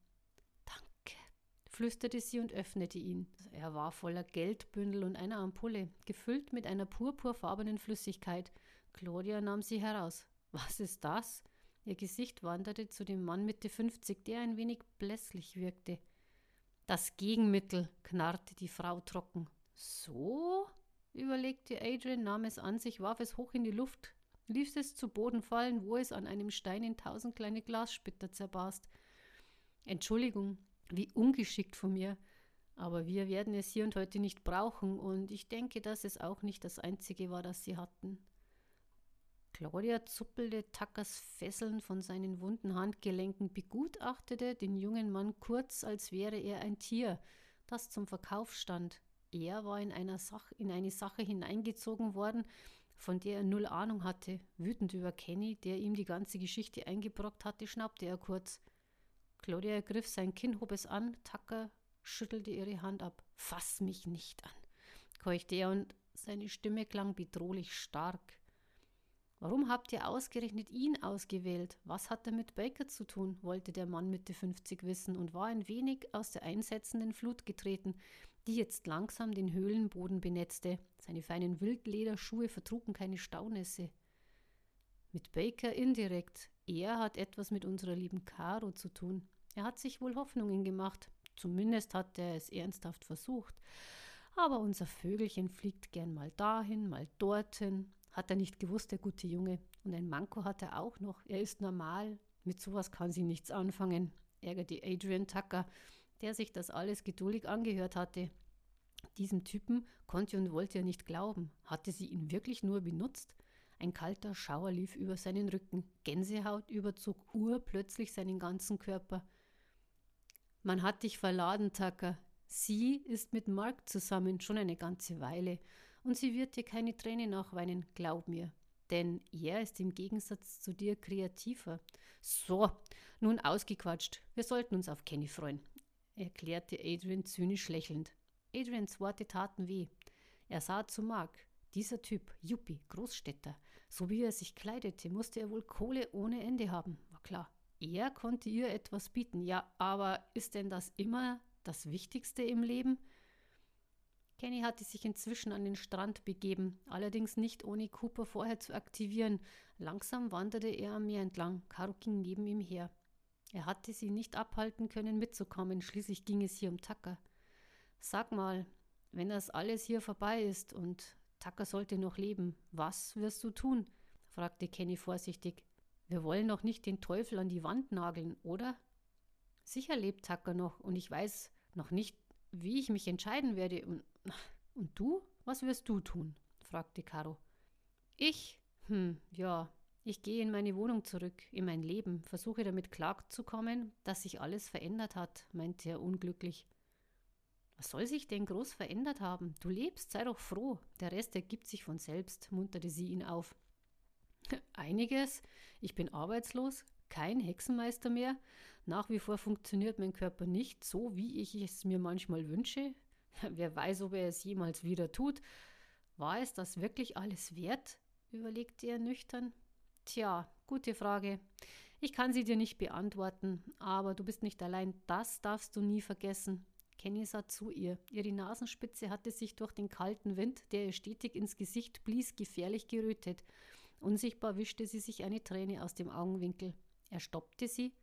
Danke, flüsterte sie und öffnete ihn. Er war voller Geldbündel und einer Ampulle, gefüllt mit einer purpurfarbenen Flüssigkeit. Claudia nahm sie heraus. Was ist das? Ihr Gesicht wanderte zu dem Mann Mitte 50, der ein wenig blässlich wirkte. Das Gegenmittel, knarrte die Frau trocken. So? überlegte Adrian, nahm es an sich, warf es hoch in die Luft, ließ es zu Boden fallen, wo es an einem Stein in tausend kleine Glassplitter zerbarst. Entschuldigung, wie ungeschickt von mir, aber wir werden es hier und heute nicht brauchen, und ich denke, dass es auch nicht das einzige war, das sie hatten. Claudia zuppelte Tackers Fesseln von seinen wunden Handgelenken, begutachtete den jungen Mann kurz, als wäre er ein Tier, das zum Verkauf stand. Er war in, einer Sach in eine Sache hineingezogen worden, von der er null Ahnung hatte. Wütend über Kenny, der ihm die ganze Geschichte eingebrockt hatte, schnappte er kurz. Claudia ergriff sein Kinn, hob es an, Tucker schüttelte ihre Hand ab. Fass mich nicht an, keuchte er und seine Stimme klang bedrohlich stark. Warum habt ihr ausgerechnet ihn ausgewählt? Was hat er mit Baker zu tun? wollte der Mann Mitte 50 wissen und war ein wenig aus der einsetzenden Flut getreten, die jetzt langsam den Höhlenboden benetzte. Seine feinen Wildlederschuhe vertrugen keine Staunässe. Mit Baker indirekt. Er hat etwas mit unserer lieben Caro zu tun. Er hat sich wohl Hoffnungen gemacht. Zumindest hat er es ernsthaft versucht. Aber unser Vögelchen fliegt gern mal dahin, mal dorthin. Hat er nicht gewusst, der gute Junge. Und ein Manko hat er auch noch. Er ist normal. Mit sowas kann sie nichts anfangen, ärgerte Adrian Tucker, der sich das alles geduldig angehört hatte. Diesem Typen konnte und wollte er nicht glauben. Hatte sie ihn wirklich nur benutzt? Ein kalter Schauer lief über seinen Rücken. Gänsehaut überzog urplötzlich seinen ganzen Körper. Man hat dich verladen, Tucker. Sie ist mit Mark zusammen schon eine ganze Weile und sie wird dir keine Tränen nachweinen, glaub mir. Denn er ist im Gegensatz zu dir kreativer. So, nun ausgequatscht. Wir sollten uns auf Kenny freuen, erklärte Adrian zynisch lächelnd. Adrians Worte taten weh. Er sah zu Mark. Dieser Typ, Yuppie, Großstädter, so wie er sich kleidete, musste er wohl Kohle ohne Ende haben, war klar. Er konnte ihr etwas bieten, ja, aber ist denn das immer das Wichtigste im Leben? Kenny hatte sich inzwischen an den Strand begeben, allerdings nicht ohne Cooper vorher zu aktivieren. Langsam wanderte er am Meer entlang. Caro ging neben ihm her. Er hatte sie nicht abhalten können, mitzukommen. Schließlich ging es hier um Tucker. Sag mal, wenn das alles hier vorbei ist und Tucker sollte noch leben, was wirst du tun? fragte Kenny vorsichtig. Wir wollen doch nicht den Teufel an die Wand nageln, oder? Sicher lebt Tucker noch und ich weiß noch nicht, wie ich mich entscheiden werde. Und, und du? Was wirst du tun? fragte Caro. Ich? Hm, ja. Ich gehe in meine Wohnung zurück, in mein Leben, versuche damit klarzukommen, dass sich alles verändert hat, meinte er unglücklich. Was soll sich denn groß verändert haben? Du lebst, sei doch froh. Der Rest ergibt sich von selbst, munterte sie ihn auf. [LAUGHS] Einiges. Ich bin arbeitslos, kein Hexenmeister mehr. Nach wie vor funktioniert mein Körper nicht so, wie ich es mir manchmal wünsche. [LAUGHS] Wer weiß, ob er es jemals wieder tut. War es das wirklich alles wert? überlegte er nüchtern. Tja, gute Frage. Ich kann sie dir nicht beantworten, aber du bist nicht allein. Das darfst du nie vergessen. Kenny sah zu ihr. Ihre Nasenspitze hatte sich durch den kalten Wind, der ihr stetig ins Gesicht blies, gefährlich gerötet. Unsichtbar wischte sie sich eine Träne aus dem Augenwinkel. Er stoppte sie.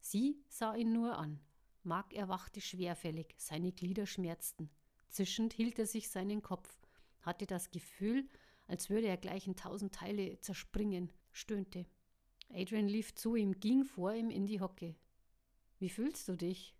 Sie sah ihn nur an. Mark erwachte schwerfällig, seine Glieder schmerzten. Zischend hielt er sich seinen Kopf, hatte das Gefühl, als würde er gleich in tausend Teile zerspringen, stöhnte. Adrian lief zu ihm, ging vor ihm in die Hocke. Wie fühlst du dich?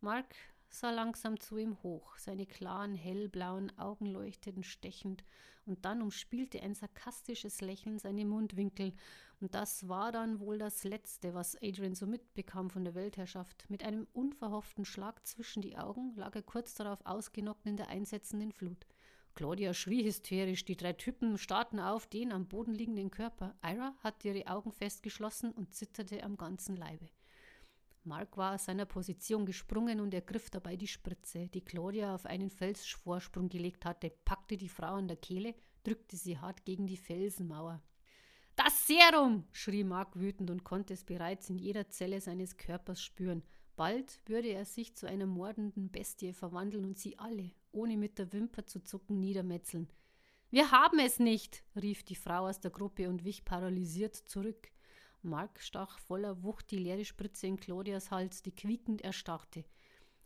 Mark sah langsam zu ihm hoch, seine klaren, hellblauen Augen leuchteten stechend, und dann umspielte ein sarkastisches Lächeln seine Mundwinkel, und das war dann wohl das Letzte, was Adrian so mitbekam von der Weltherrschaft. Mit einem unverhofften Schlag zwischen die Augen lag er kurz darauf ausgenockt in der einsetzenden Flut. Claudia schrie hysterisch, die drei Typen starrten auf den am Boden liegenden Körper. Ira hatte ihre Augen festgeschlossen und zitterte am ganzen Leibe. Mark war aus seiner Position gesprungen und ergriff dabei die Spritze, die Claudia auf einen Felsvorsprung gelegt hatte, packte die Frau an der Kehle, drückte sie hart gegen die Felsenmauer. Das Serum! schrie Mark wütend und konnte es bereits in jeder Zelle seines Körpers spüren. Bald würde er sich zu einer mordenden Bestie verwandeln und sie alle, ohne mit der Wimper zu zucken, niedermetzeln. Wir haben es nicht, rief die Frau aus der Gruppe und wich paralysiert zurück. Mark stach voller Wucht die leere Spritze in Claudias Hals, die quiekend erstarrte.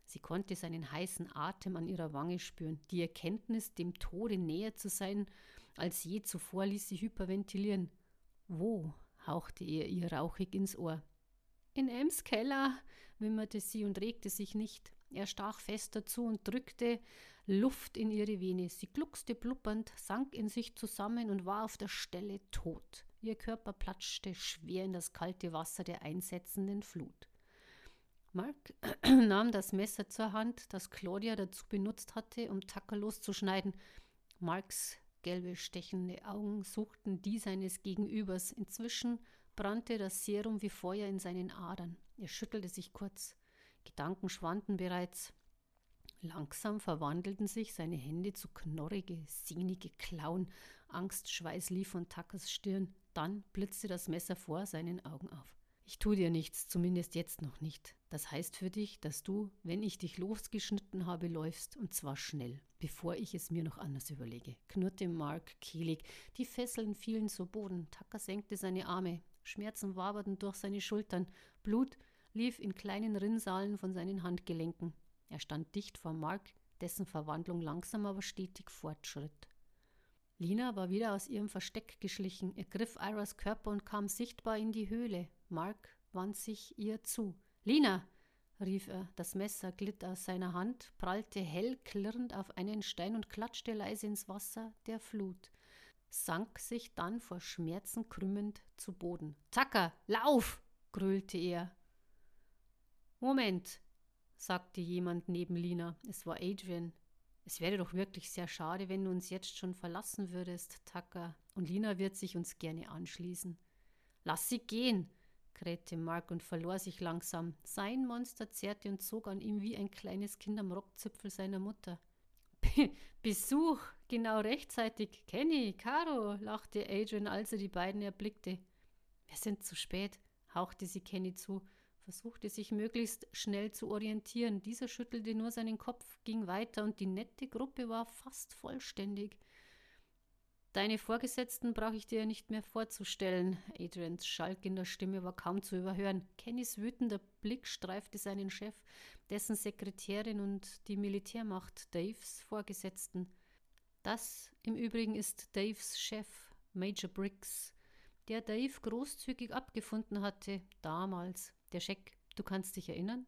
Sie konnte seinen heißen Atem an ihrer Wange spüren. Die Erkenntnis, dem Tode näher zu sein als je zuvor, ließ sie hyperventilieren. Wo? hauchte er ihr rauchig ins Ohr. In Ems Keller, wimmerte sie und regte sich nicht. Er stach fest dazu und drückte Luft in ihre Vene. Sie gluckste blubbernd, sank in sich zusammen und war auf der Stelle tot. Ihr Körper platschte schwer in das kalte Wasser der einsetzenden Flut. Mark [CLEARS THROAT] nahm das Messer zur Hand, das Claudia dazu benutzt hatte, um Tucker loszuschneiden. Marks gelbe, stechende Augen suchten die seines Gegenübers. Inzwischen brannte das Serum wie Feuer in seinen Adern. Er schüttelte sich kurz. Gedanken schwanden bereits. Langsam verwandelten sich seine Hände zu knorrige, sehnige Klauen. Angstschweiß lief von Tuckers Stirn. Dann blitzte das Messer vor seinen Augen auf. Ich tue dir nichts, zumindest jetzt noch nicht. Das heißt für dich, dass du, wenn ich dich losgeschnitten habe, läufst, und zwar schnell, bevor ich es mir noch anders überlege, knurrte Mark kehlig. Die Fesseln fielen zu Boden. Tucker senkte seine Arme. Schmerzen waberten durch seine Schultern. Blut lief in kleinen Rinnsalen von seinen Handgelenken. Er stand dicht vor Mark, dessen Verwandlung langsam aber stetig fortschritt. Lina war wieder aus ihrem Versteck geschlichen, ergriff Iras Körper und kam sichtbar in die Höhle. Mark wand sich ihr zu. Lina! rief er. Das Messer glitt aus seiner Hand, prallte hell klirrend auf einen Stein und klatschte leise ins Wasser der Flut, sank sich dann vor Schmerzen krümmend zu Boden. Tacker, lauf! gröhlte er. Moment, sagte jemand neben Lina. Es war Adrian. Es wäre doch wirklich sehr schade, wenn du uns jetzt schon verlassen würdest, Tucker, und Lina wird sich uns gerne anschließen. Lass sie gehen, krähte Mark und verlor sich langsam. Sein Monster zerrte und zog an ihm wie ein kleines Kind am Rockzipfel seiner Mutter. Besuch, genau rechtzeitig. Kenny, Caro, lachte Adrian, als er die beiden erblickte. Wir sind zu spät, hauchte sie Kenny zu versuchte sich möglichst schnell zu orientieren. Dieser schüttelte nur seinen Kopf, ging weiter und die nette Gruppe war fast vollständig. Deine Vorgesetzten brauche ich dir ja nicht mehr vorzustellen. Adrians Schalk in der Stimme war kaum zu überhören. Kennys wütender Blick streifte seinen Chef, dessen Sekretärin und die Militärmacht, Daves Vorgesetzten. Das im Übrigen ist Daves Chef, Major Briggs, der Dave großzügig abgefunden hatte, damals. Der Scheck, du kannst dich erinnern?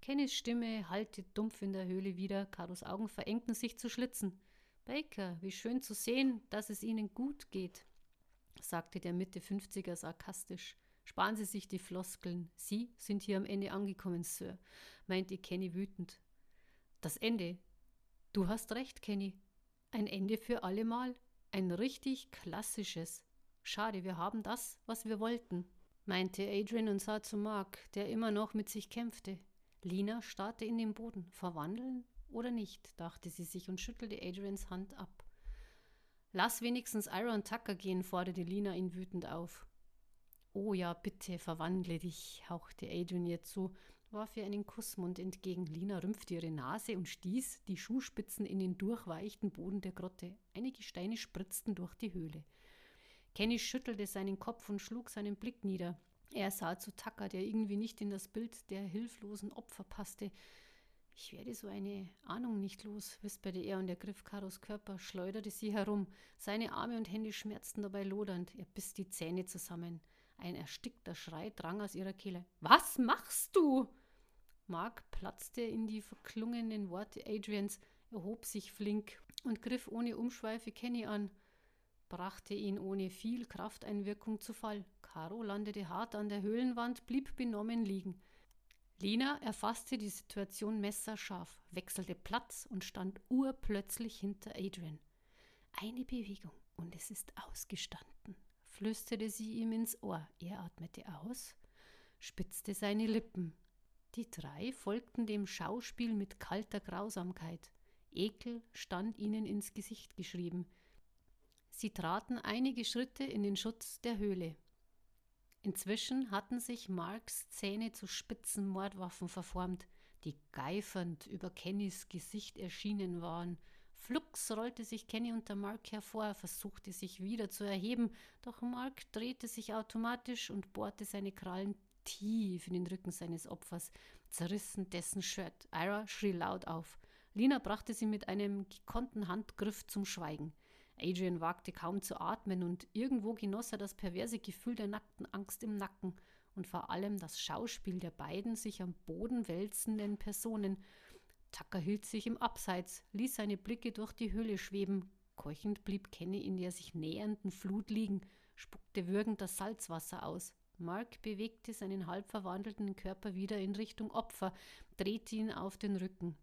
Kennys Stimme hallte dumpf in der Höhle wieder, Karos Augen verengten sich zu Schlitzen. Baker, wie schön zu sehen, dass es Ihnen gut geht, sagte der Mitte 50er sarkastisch. Sparen Sie sich die Floskeln. Sie sind hier am Ende angekommen, Sir, meinte Kenny wütend. Das Ende. Du hast recht, Kenny. Ein Ende für allemal. Ein richtig klassisches. Schade, wir haben das, was wir wollten meinte Adrian und sah zu Mark, der immer noch mit sich kämpfte. Lina starrte in den Boden. Verwandeln oder nicht, dachte sie sich und schüttelte Adrians Hand ab. Lass wenigstens Ira und Tucker gehen, forderte Lina ihn wütend auf. Oh ja, bitte, verwandle dich, hauchte Adrian ihr zu, warf ihr einen Kussmund entgegen. Lina rümpfte ihre Nase und stieß die Schuhspitzen in den durchweichten Boden der Grotte. Einige Steine spritzten durch die Höhle. Kenny schüttelte seinen Kopf und schlug seinen Blick nieder. Er sah zu Tucker, der irgendwie nicht in das Bild der hilflosen Opfer passte. Ich werde so eine Ahnung nicht los, wisperte er und ergriff Karos Körper, schleuderte sie herum. Seine Arme und Hände schmerzten dabei lodernd. Er biss die Zähne zusammen. Ein erstickter Schrei drang aus ihrer Kehle. Was machst du? Mark platzte in die verklungenen Worte Adrians, erhob sich flink und griff ohne Umschweife Kenny an, brachte ihn ohne viel Krafteinwirkung zu Fall. Caro landete hart an der Höhlenwand, blieb benommen liegen. Lina erfasste die Situation messerscharf, wechselte Platz und stand urplötzlich hinter Adrian. Eine Bewegung und es ist ausgestanden, flüsterte sie ihm ins Ohr. Er atmete aus, spitzte seine Lippen. Die drei folgten dem Schauspiel mit kalter Grausamkeit. Ekel stand ihnen ins Gesicht geschrieben. Sie traten einige Schritte in den Schutz der Höhle. Inzwischen hatten sich Marks Zähne zu spitzen Mordwaffen verformt, die geifernd über Kennys Gesicht erschienen waren. Flugs rollte sich Kenny unter Mark hervor, versuchte sich wieder zu erheben, doch Mark drehte sich automatisch und bohrte seine Krallen tief in den Rücken seines Opfers, zerrissen dessen Shirt. Ira schrie laut auf. Lina brachte sie mit einem gekonnten Handgriff zum Schweigen. Adrian wagte kaum zu atmen und irgendwo genoss er das perverse Gefühl der nackten Angst im Nacken und vor allem das Schauspiel der beiden sich am Boden wälzenden Personen. Tucker hielt sich im Abseits, ließ seine Blicke durch die Höhle schweben. Keuchend blieb Kenny in der sich nähernden Flut liegen, spuckte würgend das Salzwasser aus. Mark bewegte seinen halb verwandelten Körper wieder in Richtung Opfer, drehte ihn auf den Rücken.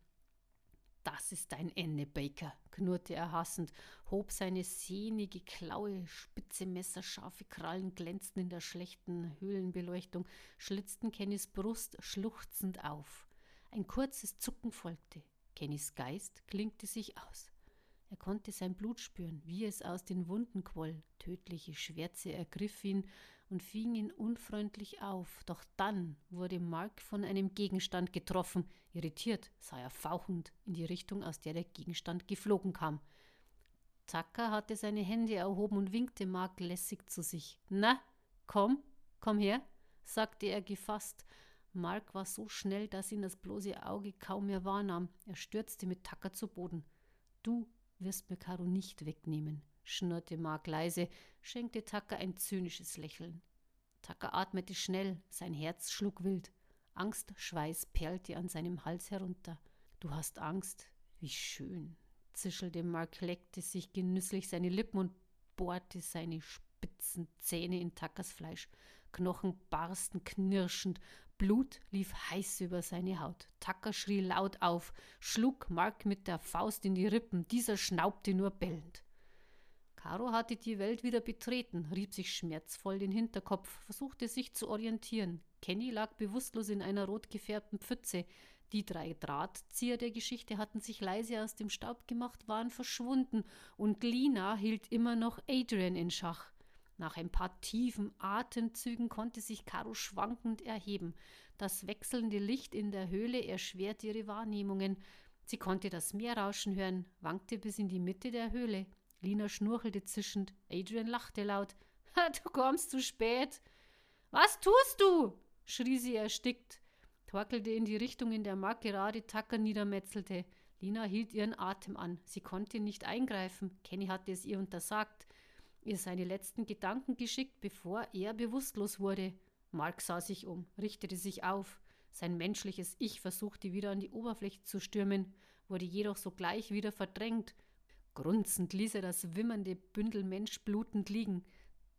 Das ist dein Ende, Baker, knurrte er hassend, hob seine sehnige Klaue, spitze messerscharfe Krallen glänzten in der schlechten Höhlenbeleuchtung, schlitzten Kennys Brust schluchzend auf. Ein kurzes Zucken folgte. Kennys Geist klinkte sich aus. Er konnte sein Blut spüren, wie es aus den Wunden quoll. Tödliche Schwärze ergriff ihn und fing ihn unfreundlich auf. Doch dann wurde Mark von einem Gegenstand getroffen. Irritiert sah er fauchend in die Richtung, aus der der Gegenstand geflogen kam. Tucker hatte seine Hände erhoben und winkte Mark lässig zu sich. Na, komm, komm her, sagte er gefasst. Mark war so schnell, dass ihn das bloße Auge kaum mehr wahrnahm. Er stürzte mit Tucker zu Boden. Du wirst mir Caro nicht wegnehmen schnurrte Mark leise, schenkte Tucker ein zynisches Lächeln. Tucker atmete schnell, sein Herz schlug wild. Angstschweiß perlte an seinem Hals herunter. Du hast Angst? Wie schön, zischelte Mark, leckte sich genüsslich seine Lippen und bohrte seine spitzen Zähne in Tuckers Fleisch. Knochen barsten knirschend, Blut lief heiß über seine Haut. Tucker schrie laut auf, schlug Mark mit der Faust in die Rippen. Dieser schnaubte nur bellend. Caro hatte die Welt wieder betreten, rieb sich schmerzvoll den Hinterkopf, versuchte sich zu orientieren. Kenny lag bewusstlos in einer rot gefärbten Pfütze. Die drei Drahtzieher der Geschichte hatten sich leise aus dem Staub gemacht, waren verschwunden, und Lina hielt immer noch Adrian in Schach. Nach ein paar tiefen Atemzügen konnte sich Caro schwankend erheben. Das wechselnde Licht in der Höhle erschwerte ihre Wahrnehmungen. Sie konnte das Meer rauschen hören, wankte bis in die Mitte der Höhle. Lina schnurchelte zischend. Adrian lachte laut. Du kommst zu spät. Was tust du? schrie sie erstickt, torkelte in die Richtung, in der Mark gerade Tucker niedermetzelte. Lina hielt ihren Atem an. Sie konnte nicht eingreifen. Kenny hatte es ihr untersagt, ihr seine letzten Gedanken geschickt, bevor er bewusstlos wurde. Mark sah sich um, richtete sich auf. Sein menschliches Ich versuchte wieder an die Oberfläche zu stürmen, wurde jedoch sogleich wieder verdrängt. Grunzend ließ er das wimmernde Bündel Mensch blutend liegen,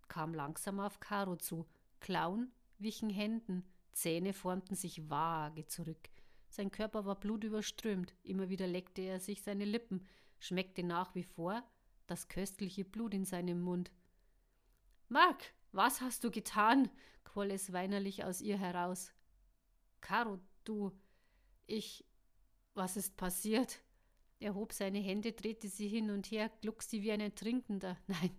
kam langsam auf Caro zu. Klauen wichen Händen, Zähne formten sich vage zurück. Sein Körper war blutüberströmt, immer wieder leckte er sich seine Lippen, schmeckte nach wie vor das köstliche Blut in seinem Mund. Mark, was hast du getan? quoll es weinerlich aus ihr heraus. Caro, du, ich, was ist passiert? Er hob seine Hände, drehte sie hin und her, gluckste wie ein Ertrinkender. [LAUGHS] Nein,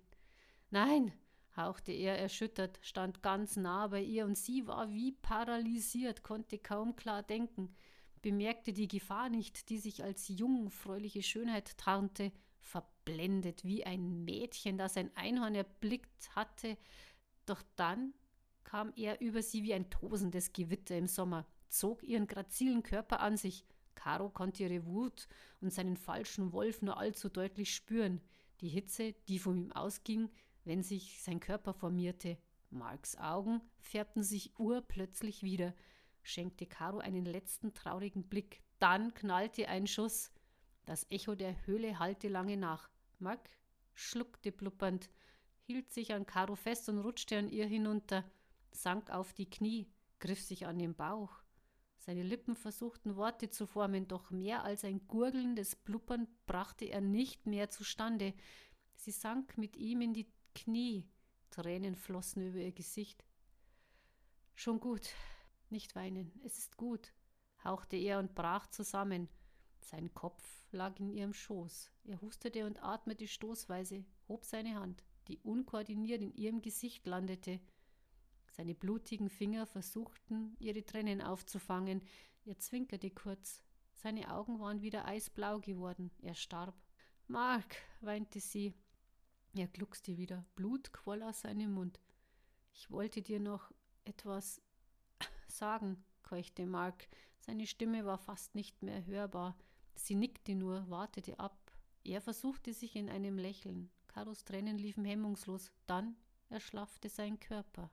nein, hauchte er erschüttert, stand ganz nah bei ihr und sie war wie paralysiert, konnte kaum klar denken, bemerkte die Gefahr nicht, die sich als jungfräuliche Schönheit tarnte, verblendet wie ein Mädchen, das ein Einhorn erblickt hatte. Doch dann kam er über sie wie ein tosendes Gewitter im Sommer, zog ihren grazilen Körper an sich. Caro konnte ihre Wut und seinen falschen Wolf nur allzu deutlich spüren. Die Hitze, die von ihm ausging, wenn sich sein Körper formierte. Marks Augen färbten sich urplötzlich wieder, schenkte Caro einen letzten traurigen Blick. Dann knallte ein Schuss. Das Echo der Höhle hallte lange nach. Mark schluckte blubbernd, hielt sich an Caro fest und rutschte an ihr hinunter, sank auf die Knie, griff sich an den Bauch. Seine Lippen versuchten Worte zu formen, doch mehr als ein gurgelndes Blubbern brachte er nicht mehr zustande. Sie sank mit ihm in die Knie, Tränen flossen über ihr Gesicht. Schon gut, nicht weinen, es ist gut, hauchte er und brach zusammen. Sein Kopf lag in ihrem Schoß. Er hustete und atmete stoßweise, hob seine Hand, die unkoordiniert in ihrem Gesicht landete. Seine blutigen Finger versuchten, ihre Tränen aufzufangen. Er zwinkerte kurz. Seine Augen waren wieder eisblau geworden. Er starb. Mark, weinte sie. Er gluckste wieder. Blut quoll aus seinem Mund. Ich wollte dir noch etwas sagen, keuchte Mark. Seine Stimme war fast nicht mehr hörbar. Sie nickte nur, wartete ab. Er versuchte sich in einem Lächeln. Karos Tränen liefen hemmungslos. Dann erschlaffte sein Körper.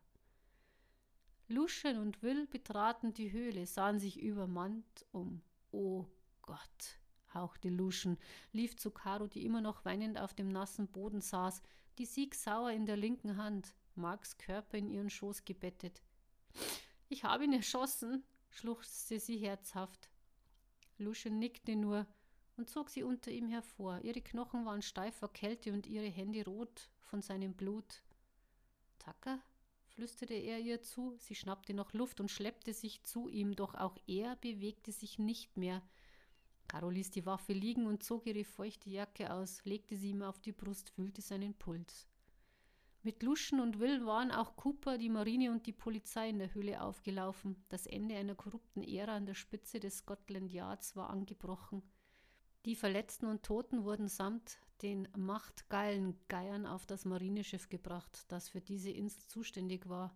Luschen und Will betraten die Höhle, sahen sich übermannt um. Oh Gott, hauchte Luschen, lief zu Caro, die immer noch weinend auf dem nassen Boden saß, die Sieg sauer in der linken Hand, Marks Körper in ihren Schoß gebettet. Ich habe ihn erschossen, schluchzte sie herzhaft. Luschen nickte nur und zog sie unter ihm hervor. Ihre Knochen waren steif vor Kälte und ihre Hände rot von seinem Blut. Tucker? flüsterte er ihr zu, sie schnappte noch Luft und schleppte sich zu ihm, doch auch er bewegte sich nicht mehr. Caro ließ die Waffe liegen und zog ihre feuchte Jacke aus, legte sie ihm auf die Brust, fühlte seinen Puls. Mit Luschen und Will waren auch Cooper, die Marine und die Polizei in der Höhle aufgelaufen. Das Ende einer korrupten Ära an der Spitze des Scotland Yards war angebrochen. Die Verletzten und Toten wurden samt den machtgeilen Geiern auf das Marineschiff gebracht, das für diese Insel zuständig war.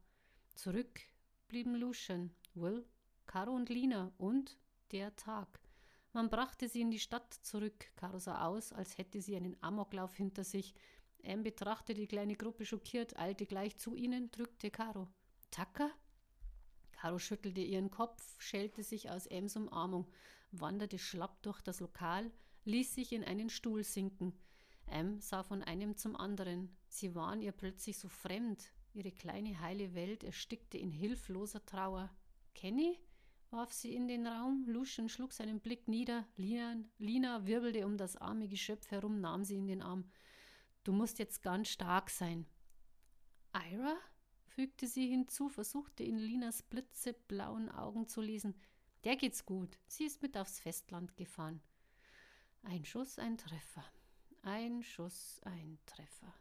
Zurück blieben Lucian, Will, Caro und Lina und der Tag. Man brachte sie in die Stadt zurück. Caro sah aus, als hätte sie einen Amoklauf hinter sich. Em betrachtete die kleine Gruppe schockiert, eilte gleich zu ihnen, drückte Caro. Tucker? Caro schüttelte ihren Kopf, schälte sich aus Ems Umarmung, wanderte schlapp durch das Lokal, ließ sich in einen Stuhl sinken. Em sah von einem zum anderen. Sie waren ihr plötzlich so fremd. Ihre kleine heile Welt erstickte in hilfloser Trauer. Kenny? warf sie in den Raum. Lucian schlug seinen Blick nieder. Lina, Lina wirbelte um das arme Geschöpf herum, nahm sie in den Arm. Du musst jetzt ganz stark sein. Ira? fügte sie hinzu, versuchte in Linas blitzeblauen Augen zu lesen. Der geht's gut. Sie ist mit aufs Festland gefahren. Ein Schuss, ein Treffer. Ein Schuss, ein Treffer.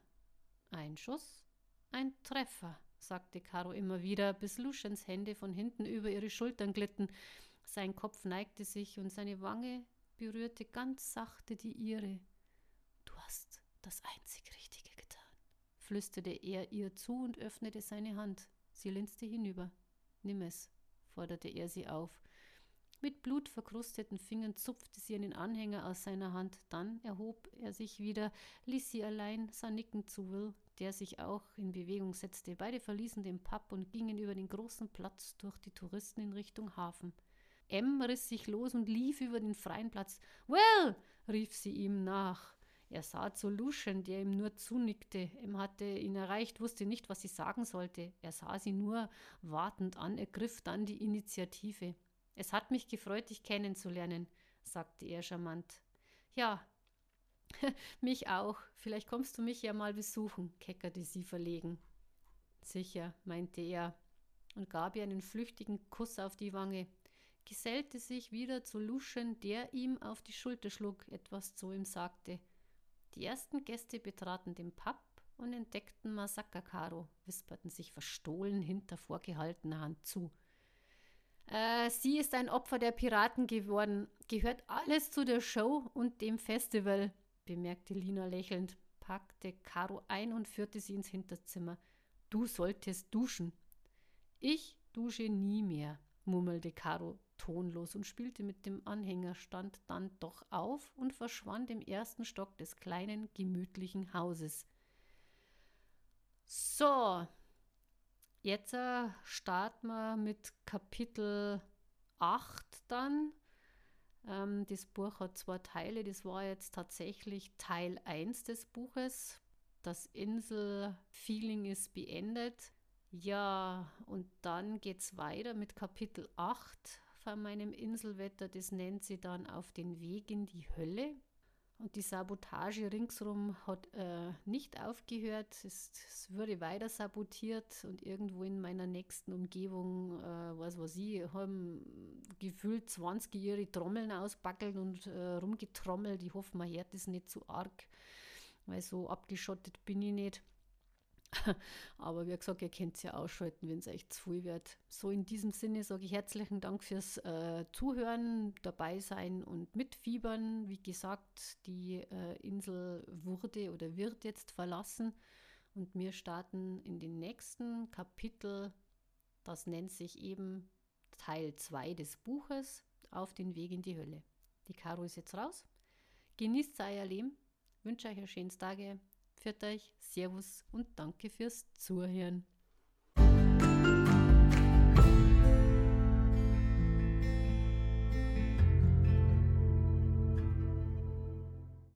Ein Schuss, ein Treffer, sagte Caro immer wieder, bis Luciens Hände von hinten über ihre Schultern glitten. Sein Kopf neigte sich und seine Wange berührte ganz sachte die ihre. Das einzig Richtige getan, flüsterte er ihr zu und öffnete seine Hand. Sie linste hinüber. Nimm es, forderte er sie auf. Mit blutverkrusteten Fingern zupfte sie einen Anhänger aus seiner Hand, dann erhob er sich wieder, ließ sie allein, sah nickend zu Will, der sich auch in Bewegung setzte. Beide verließen den Pub und gingen über den großen Platz durch die Touristen in Richtung Hafen. M riss sich los und lief über den freien Platz. Will! rief sie ihm nach. Er sah zu Lucian, der ihm nur zunickte. M hatte ihn erreicht, wusste nicht, was sie sagen sollte. Er sah sie nur wartend an, ergriff dann die Initiative. Es hat mich gefreut, dich kennenzulernen, sagte er charmant. Ja, [LAUGHS] mich auch. Vielleicht kommst du mich ja mal besuchen, keckerte sie verlegen. Sicher, meinte er und gab ihr einen flüchtigen Kuss auf die Wange, gesellte sich wieder zu Luschen, der ihm auf die Schulter schlug, etwas zu ihm sagte. Die ersten Gäste betraten den Pub, und entdeckten Masaka Karo, wisperten sich verstohlen hinter vorgehaltener Hand zu. Äh, sie ist ein Opfer der Piraten geworden. Gehört alles zu der Show und dem Festival, bemerkte Lina lächelnd, packte Caro ein und führte sie ins Hinterzimmer. Du solltest duschen. Ich dusche nie mehr, murmelte Caro tonlos und spielte mit dem Anhängerstand dann doch auf und verschwand im ersten Stock des kleinen, gemütlichen Hauses. So, Jetzt äh, starten wir mit Kapitel 8 dann. Ähm, das Buch hat zwei Teile. Das war jetzt tatsächlich Teil 1 des Buches. Das Insel-Feeling ist beendet. Ja, und dann geht es weiter mit Kapitel 8 von meinem Inselwetter. Das nennt sie dann Auf den Weg in die Hölle. Und die Sabotage ringsherum hat äh, nicht aufgehört. Es, es, wurde weiter sabotiert und irgendwo in meiner nächsten Umgebung, äh, was weiß ich, haben gefühlt 20 ihre Trommeln ausbackelt und äh, rumgetrommelt. Ich hoffe, man hört das nicht zu arg, weil so abgeschottet bin ich nicht. [LAUGHS] Aber wie gesagt, ihr könnt es ja ausschalten, wenn es echt zu viel wird. So in diesem Sinne sage ich herzlichen Dank fürs äh, Zuhören, dabei sein und mitfiebern. Wie gesagt, die äh, Insel wurde oder wird jetzt verlassen und wir starten in den nächsten Kapitel. Das nennt sich eben Teil 2 des Buches auf den Weg in die Hölle. Die Caro ist jetzt raus. Genießt euer Leben. Wünsche euch ein schönes Tage. Für euch, Servus und danke fürs Zuhören.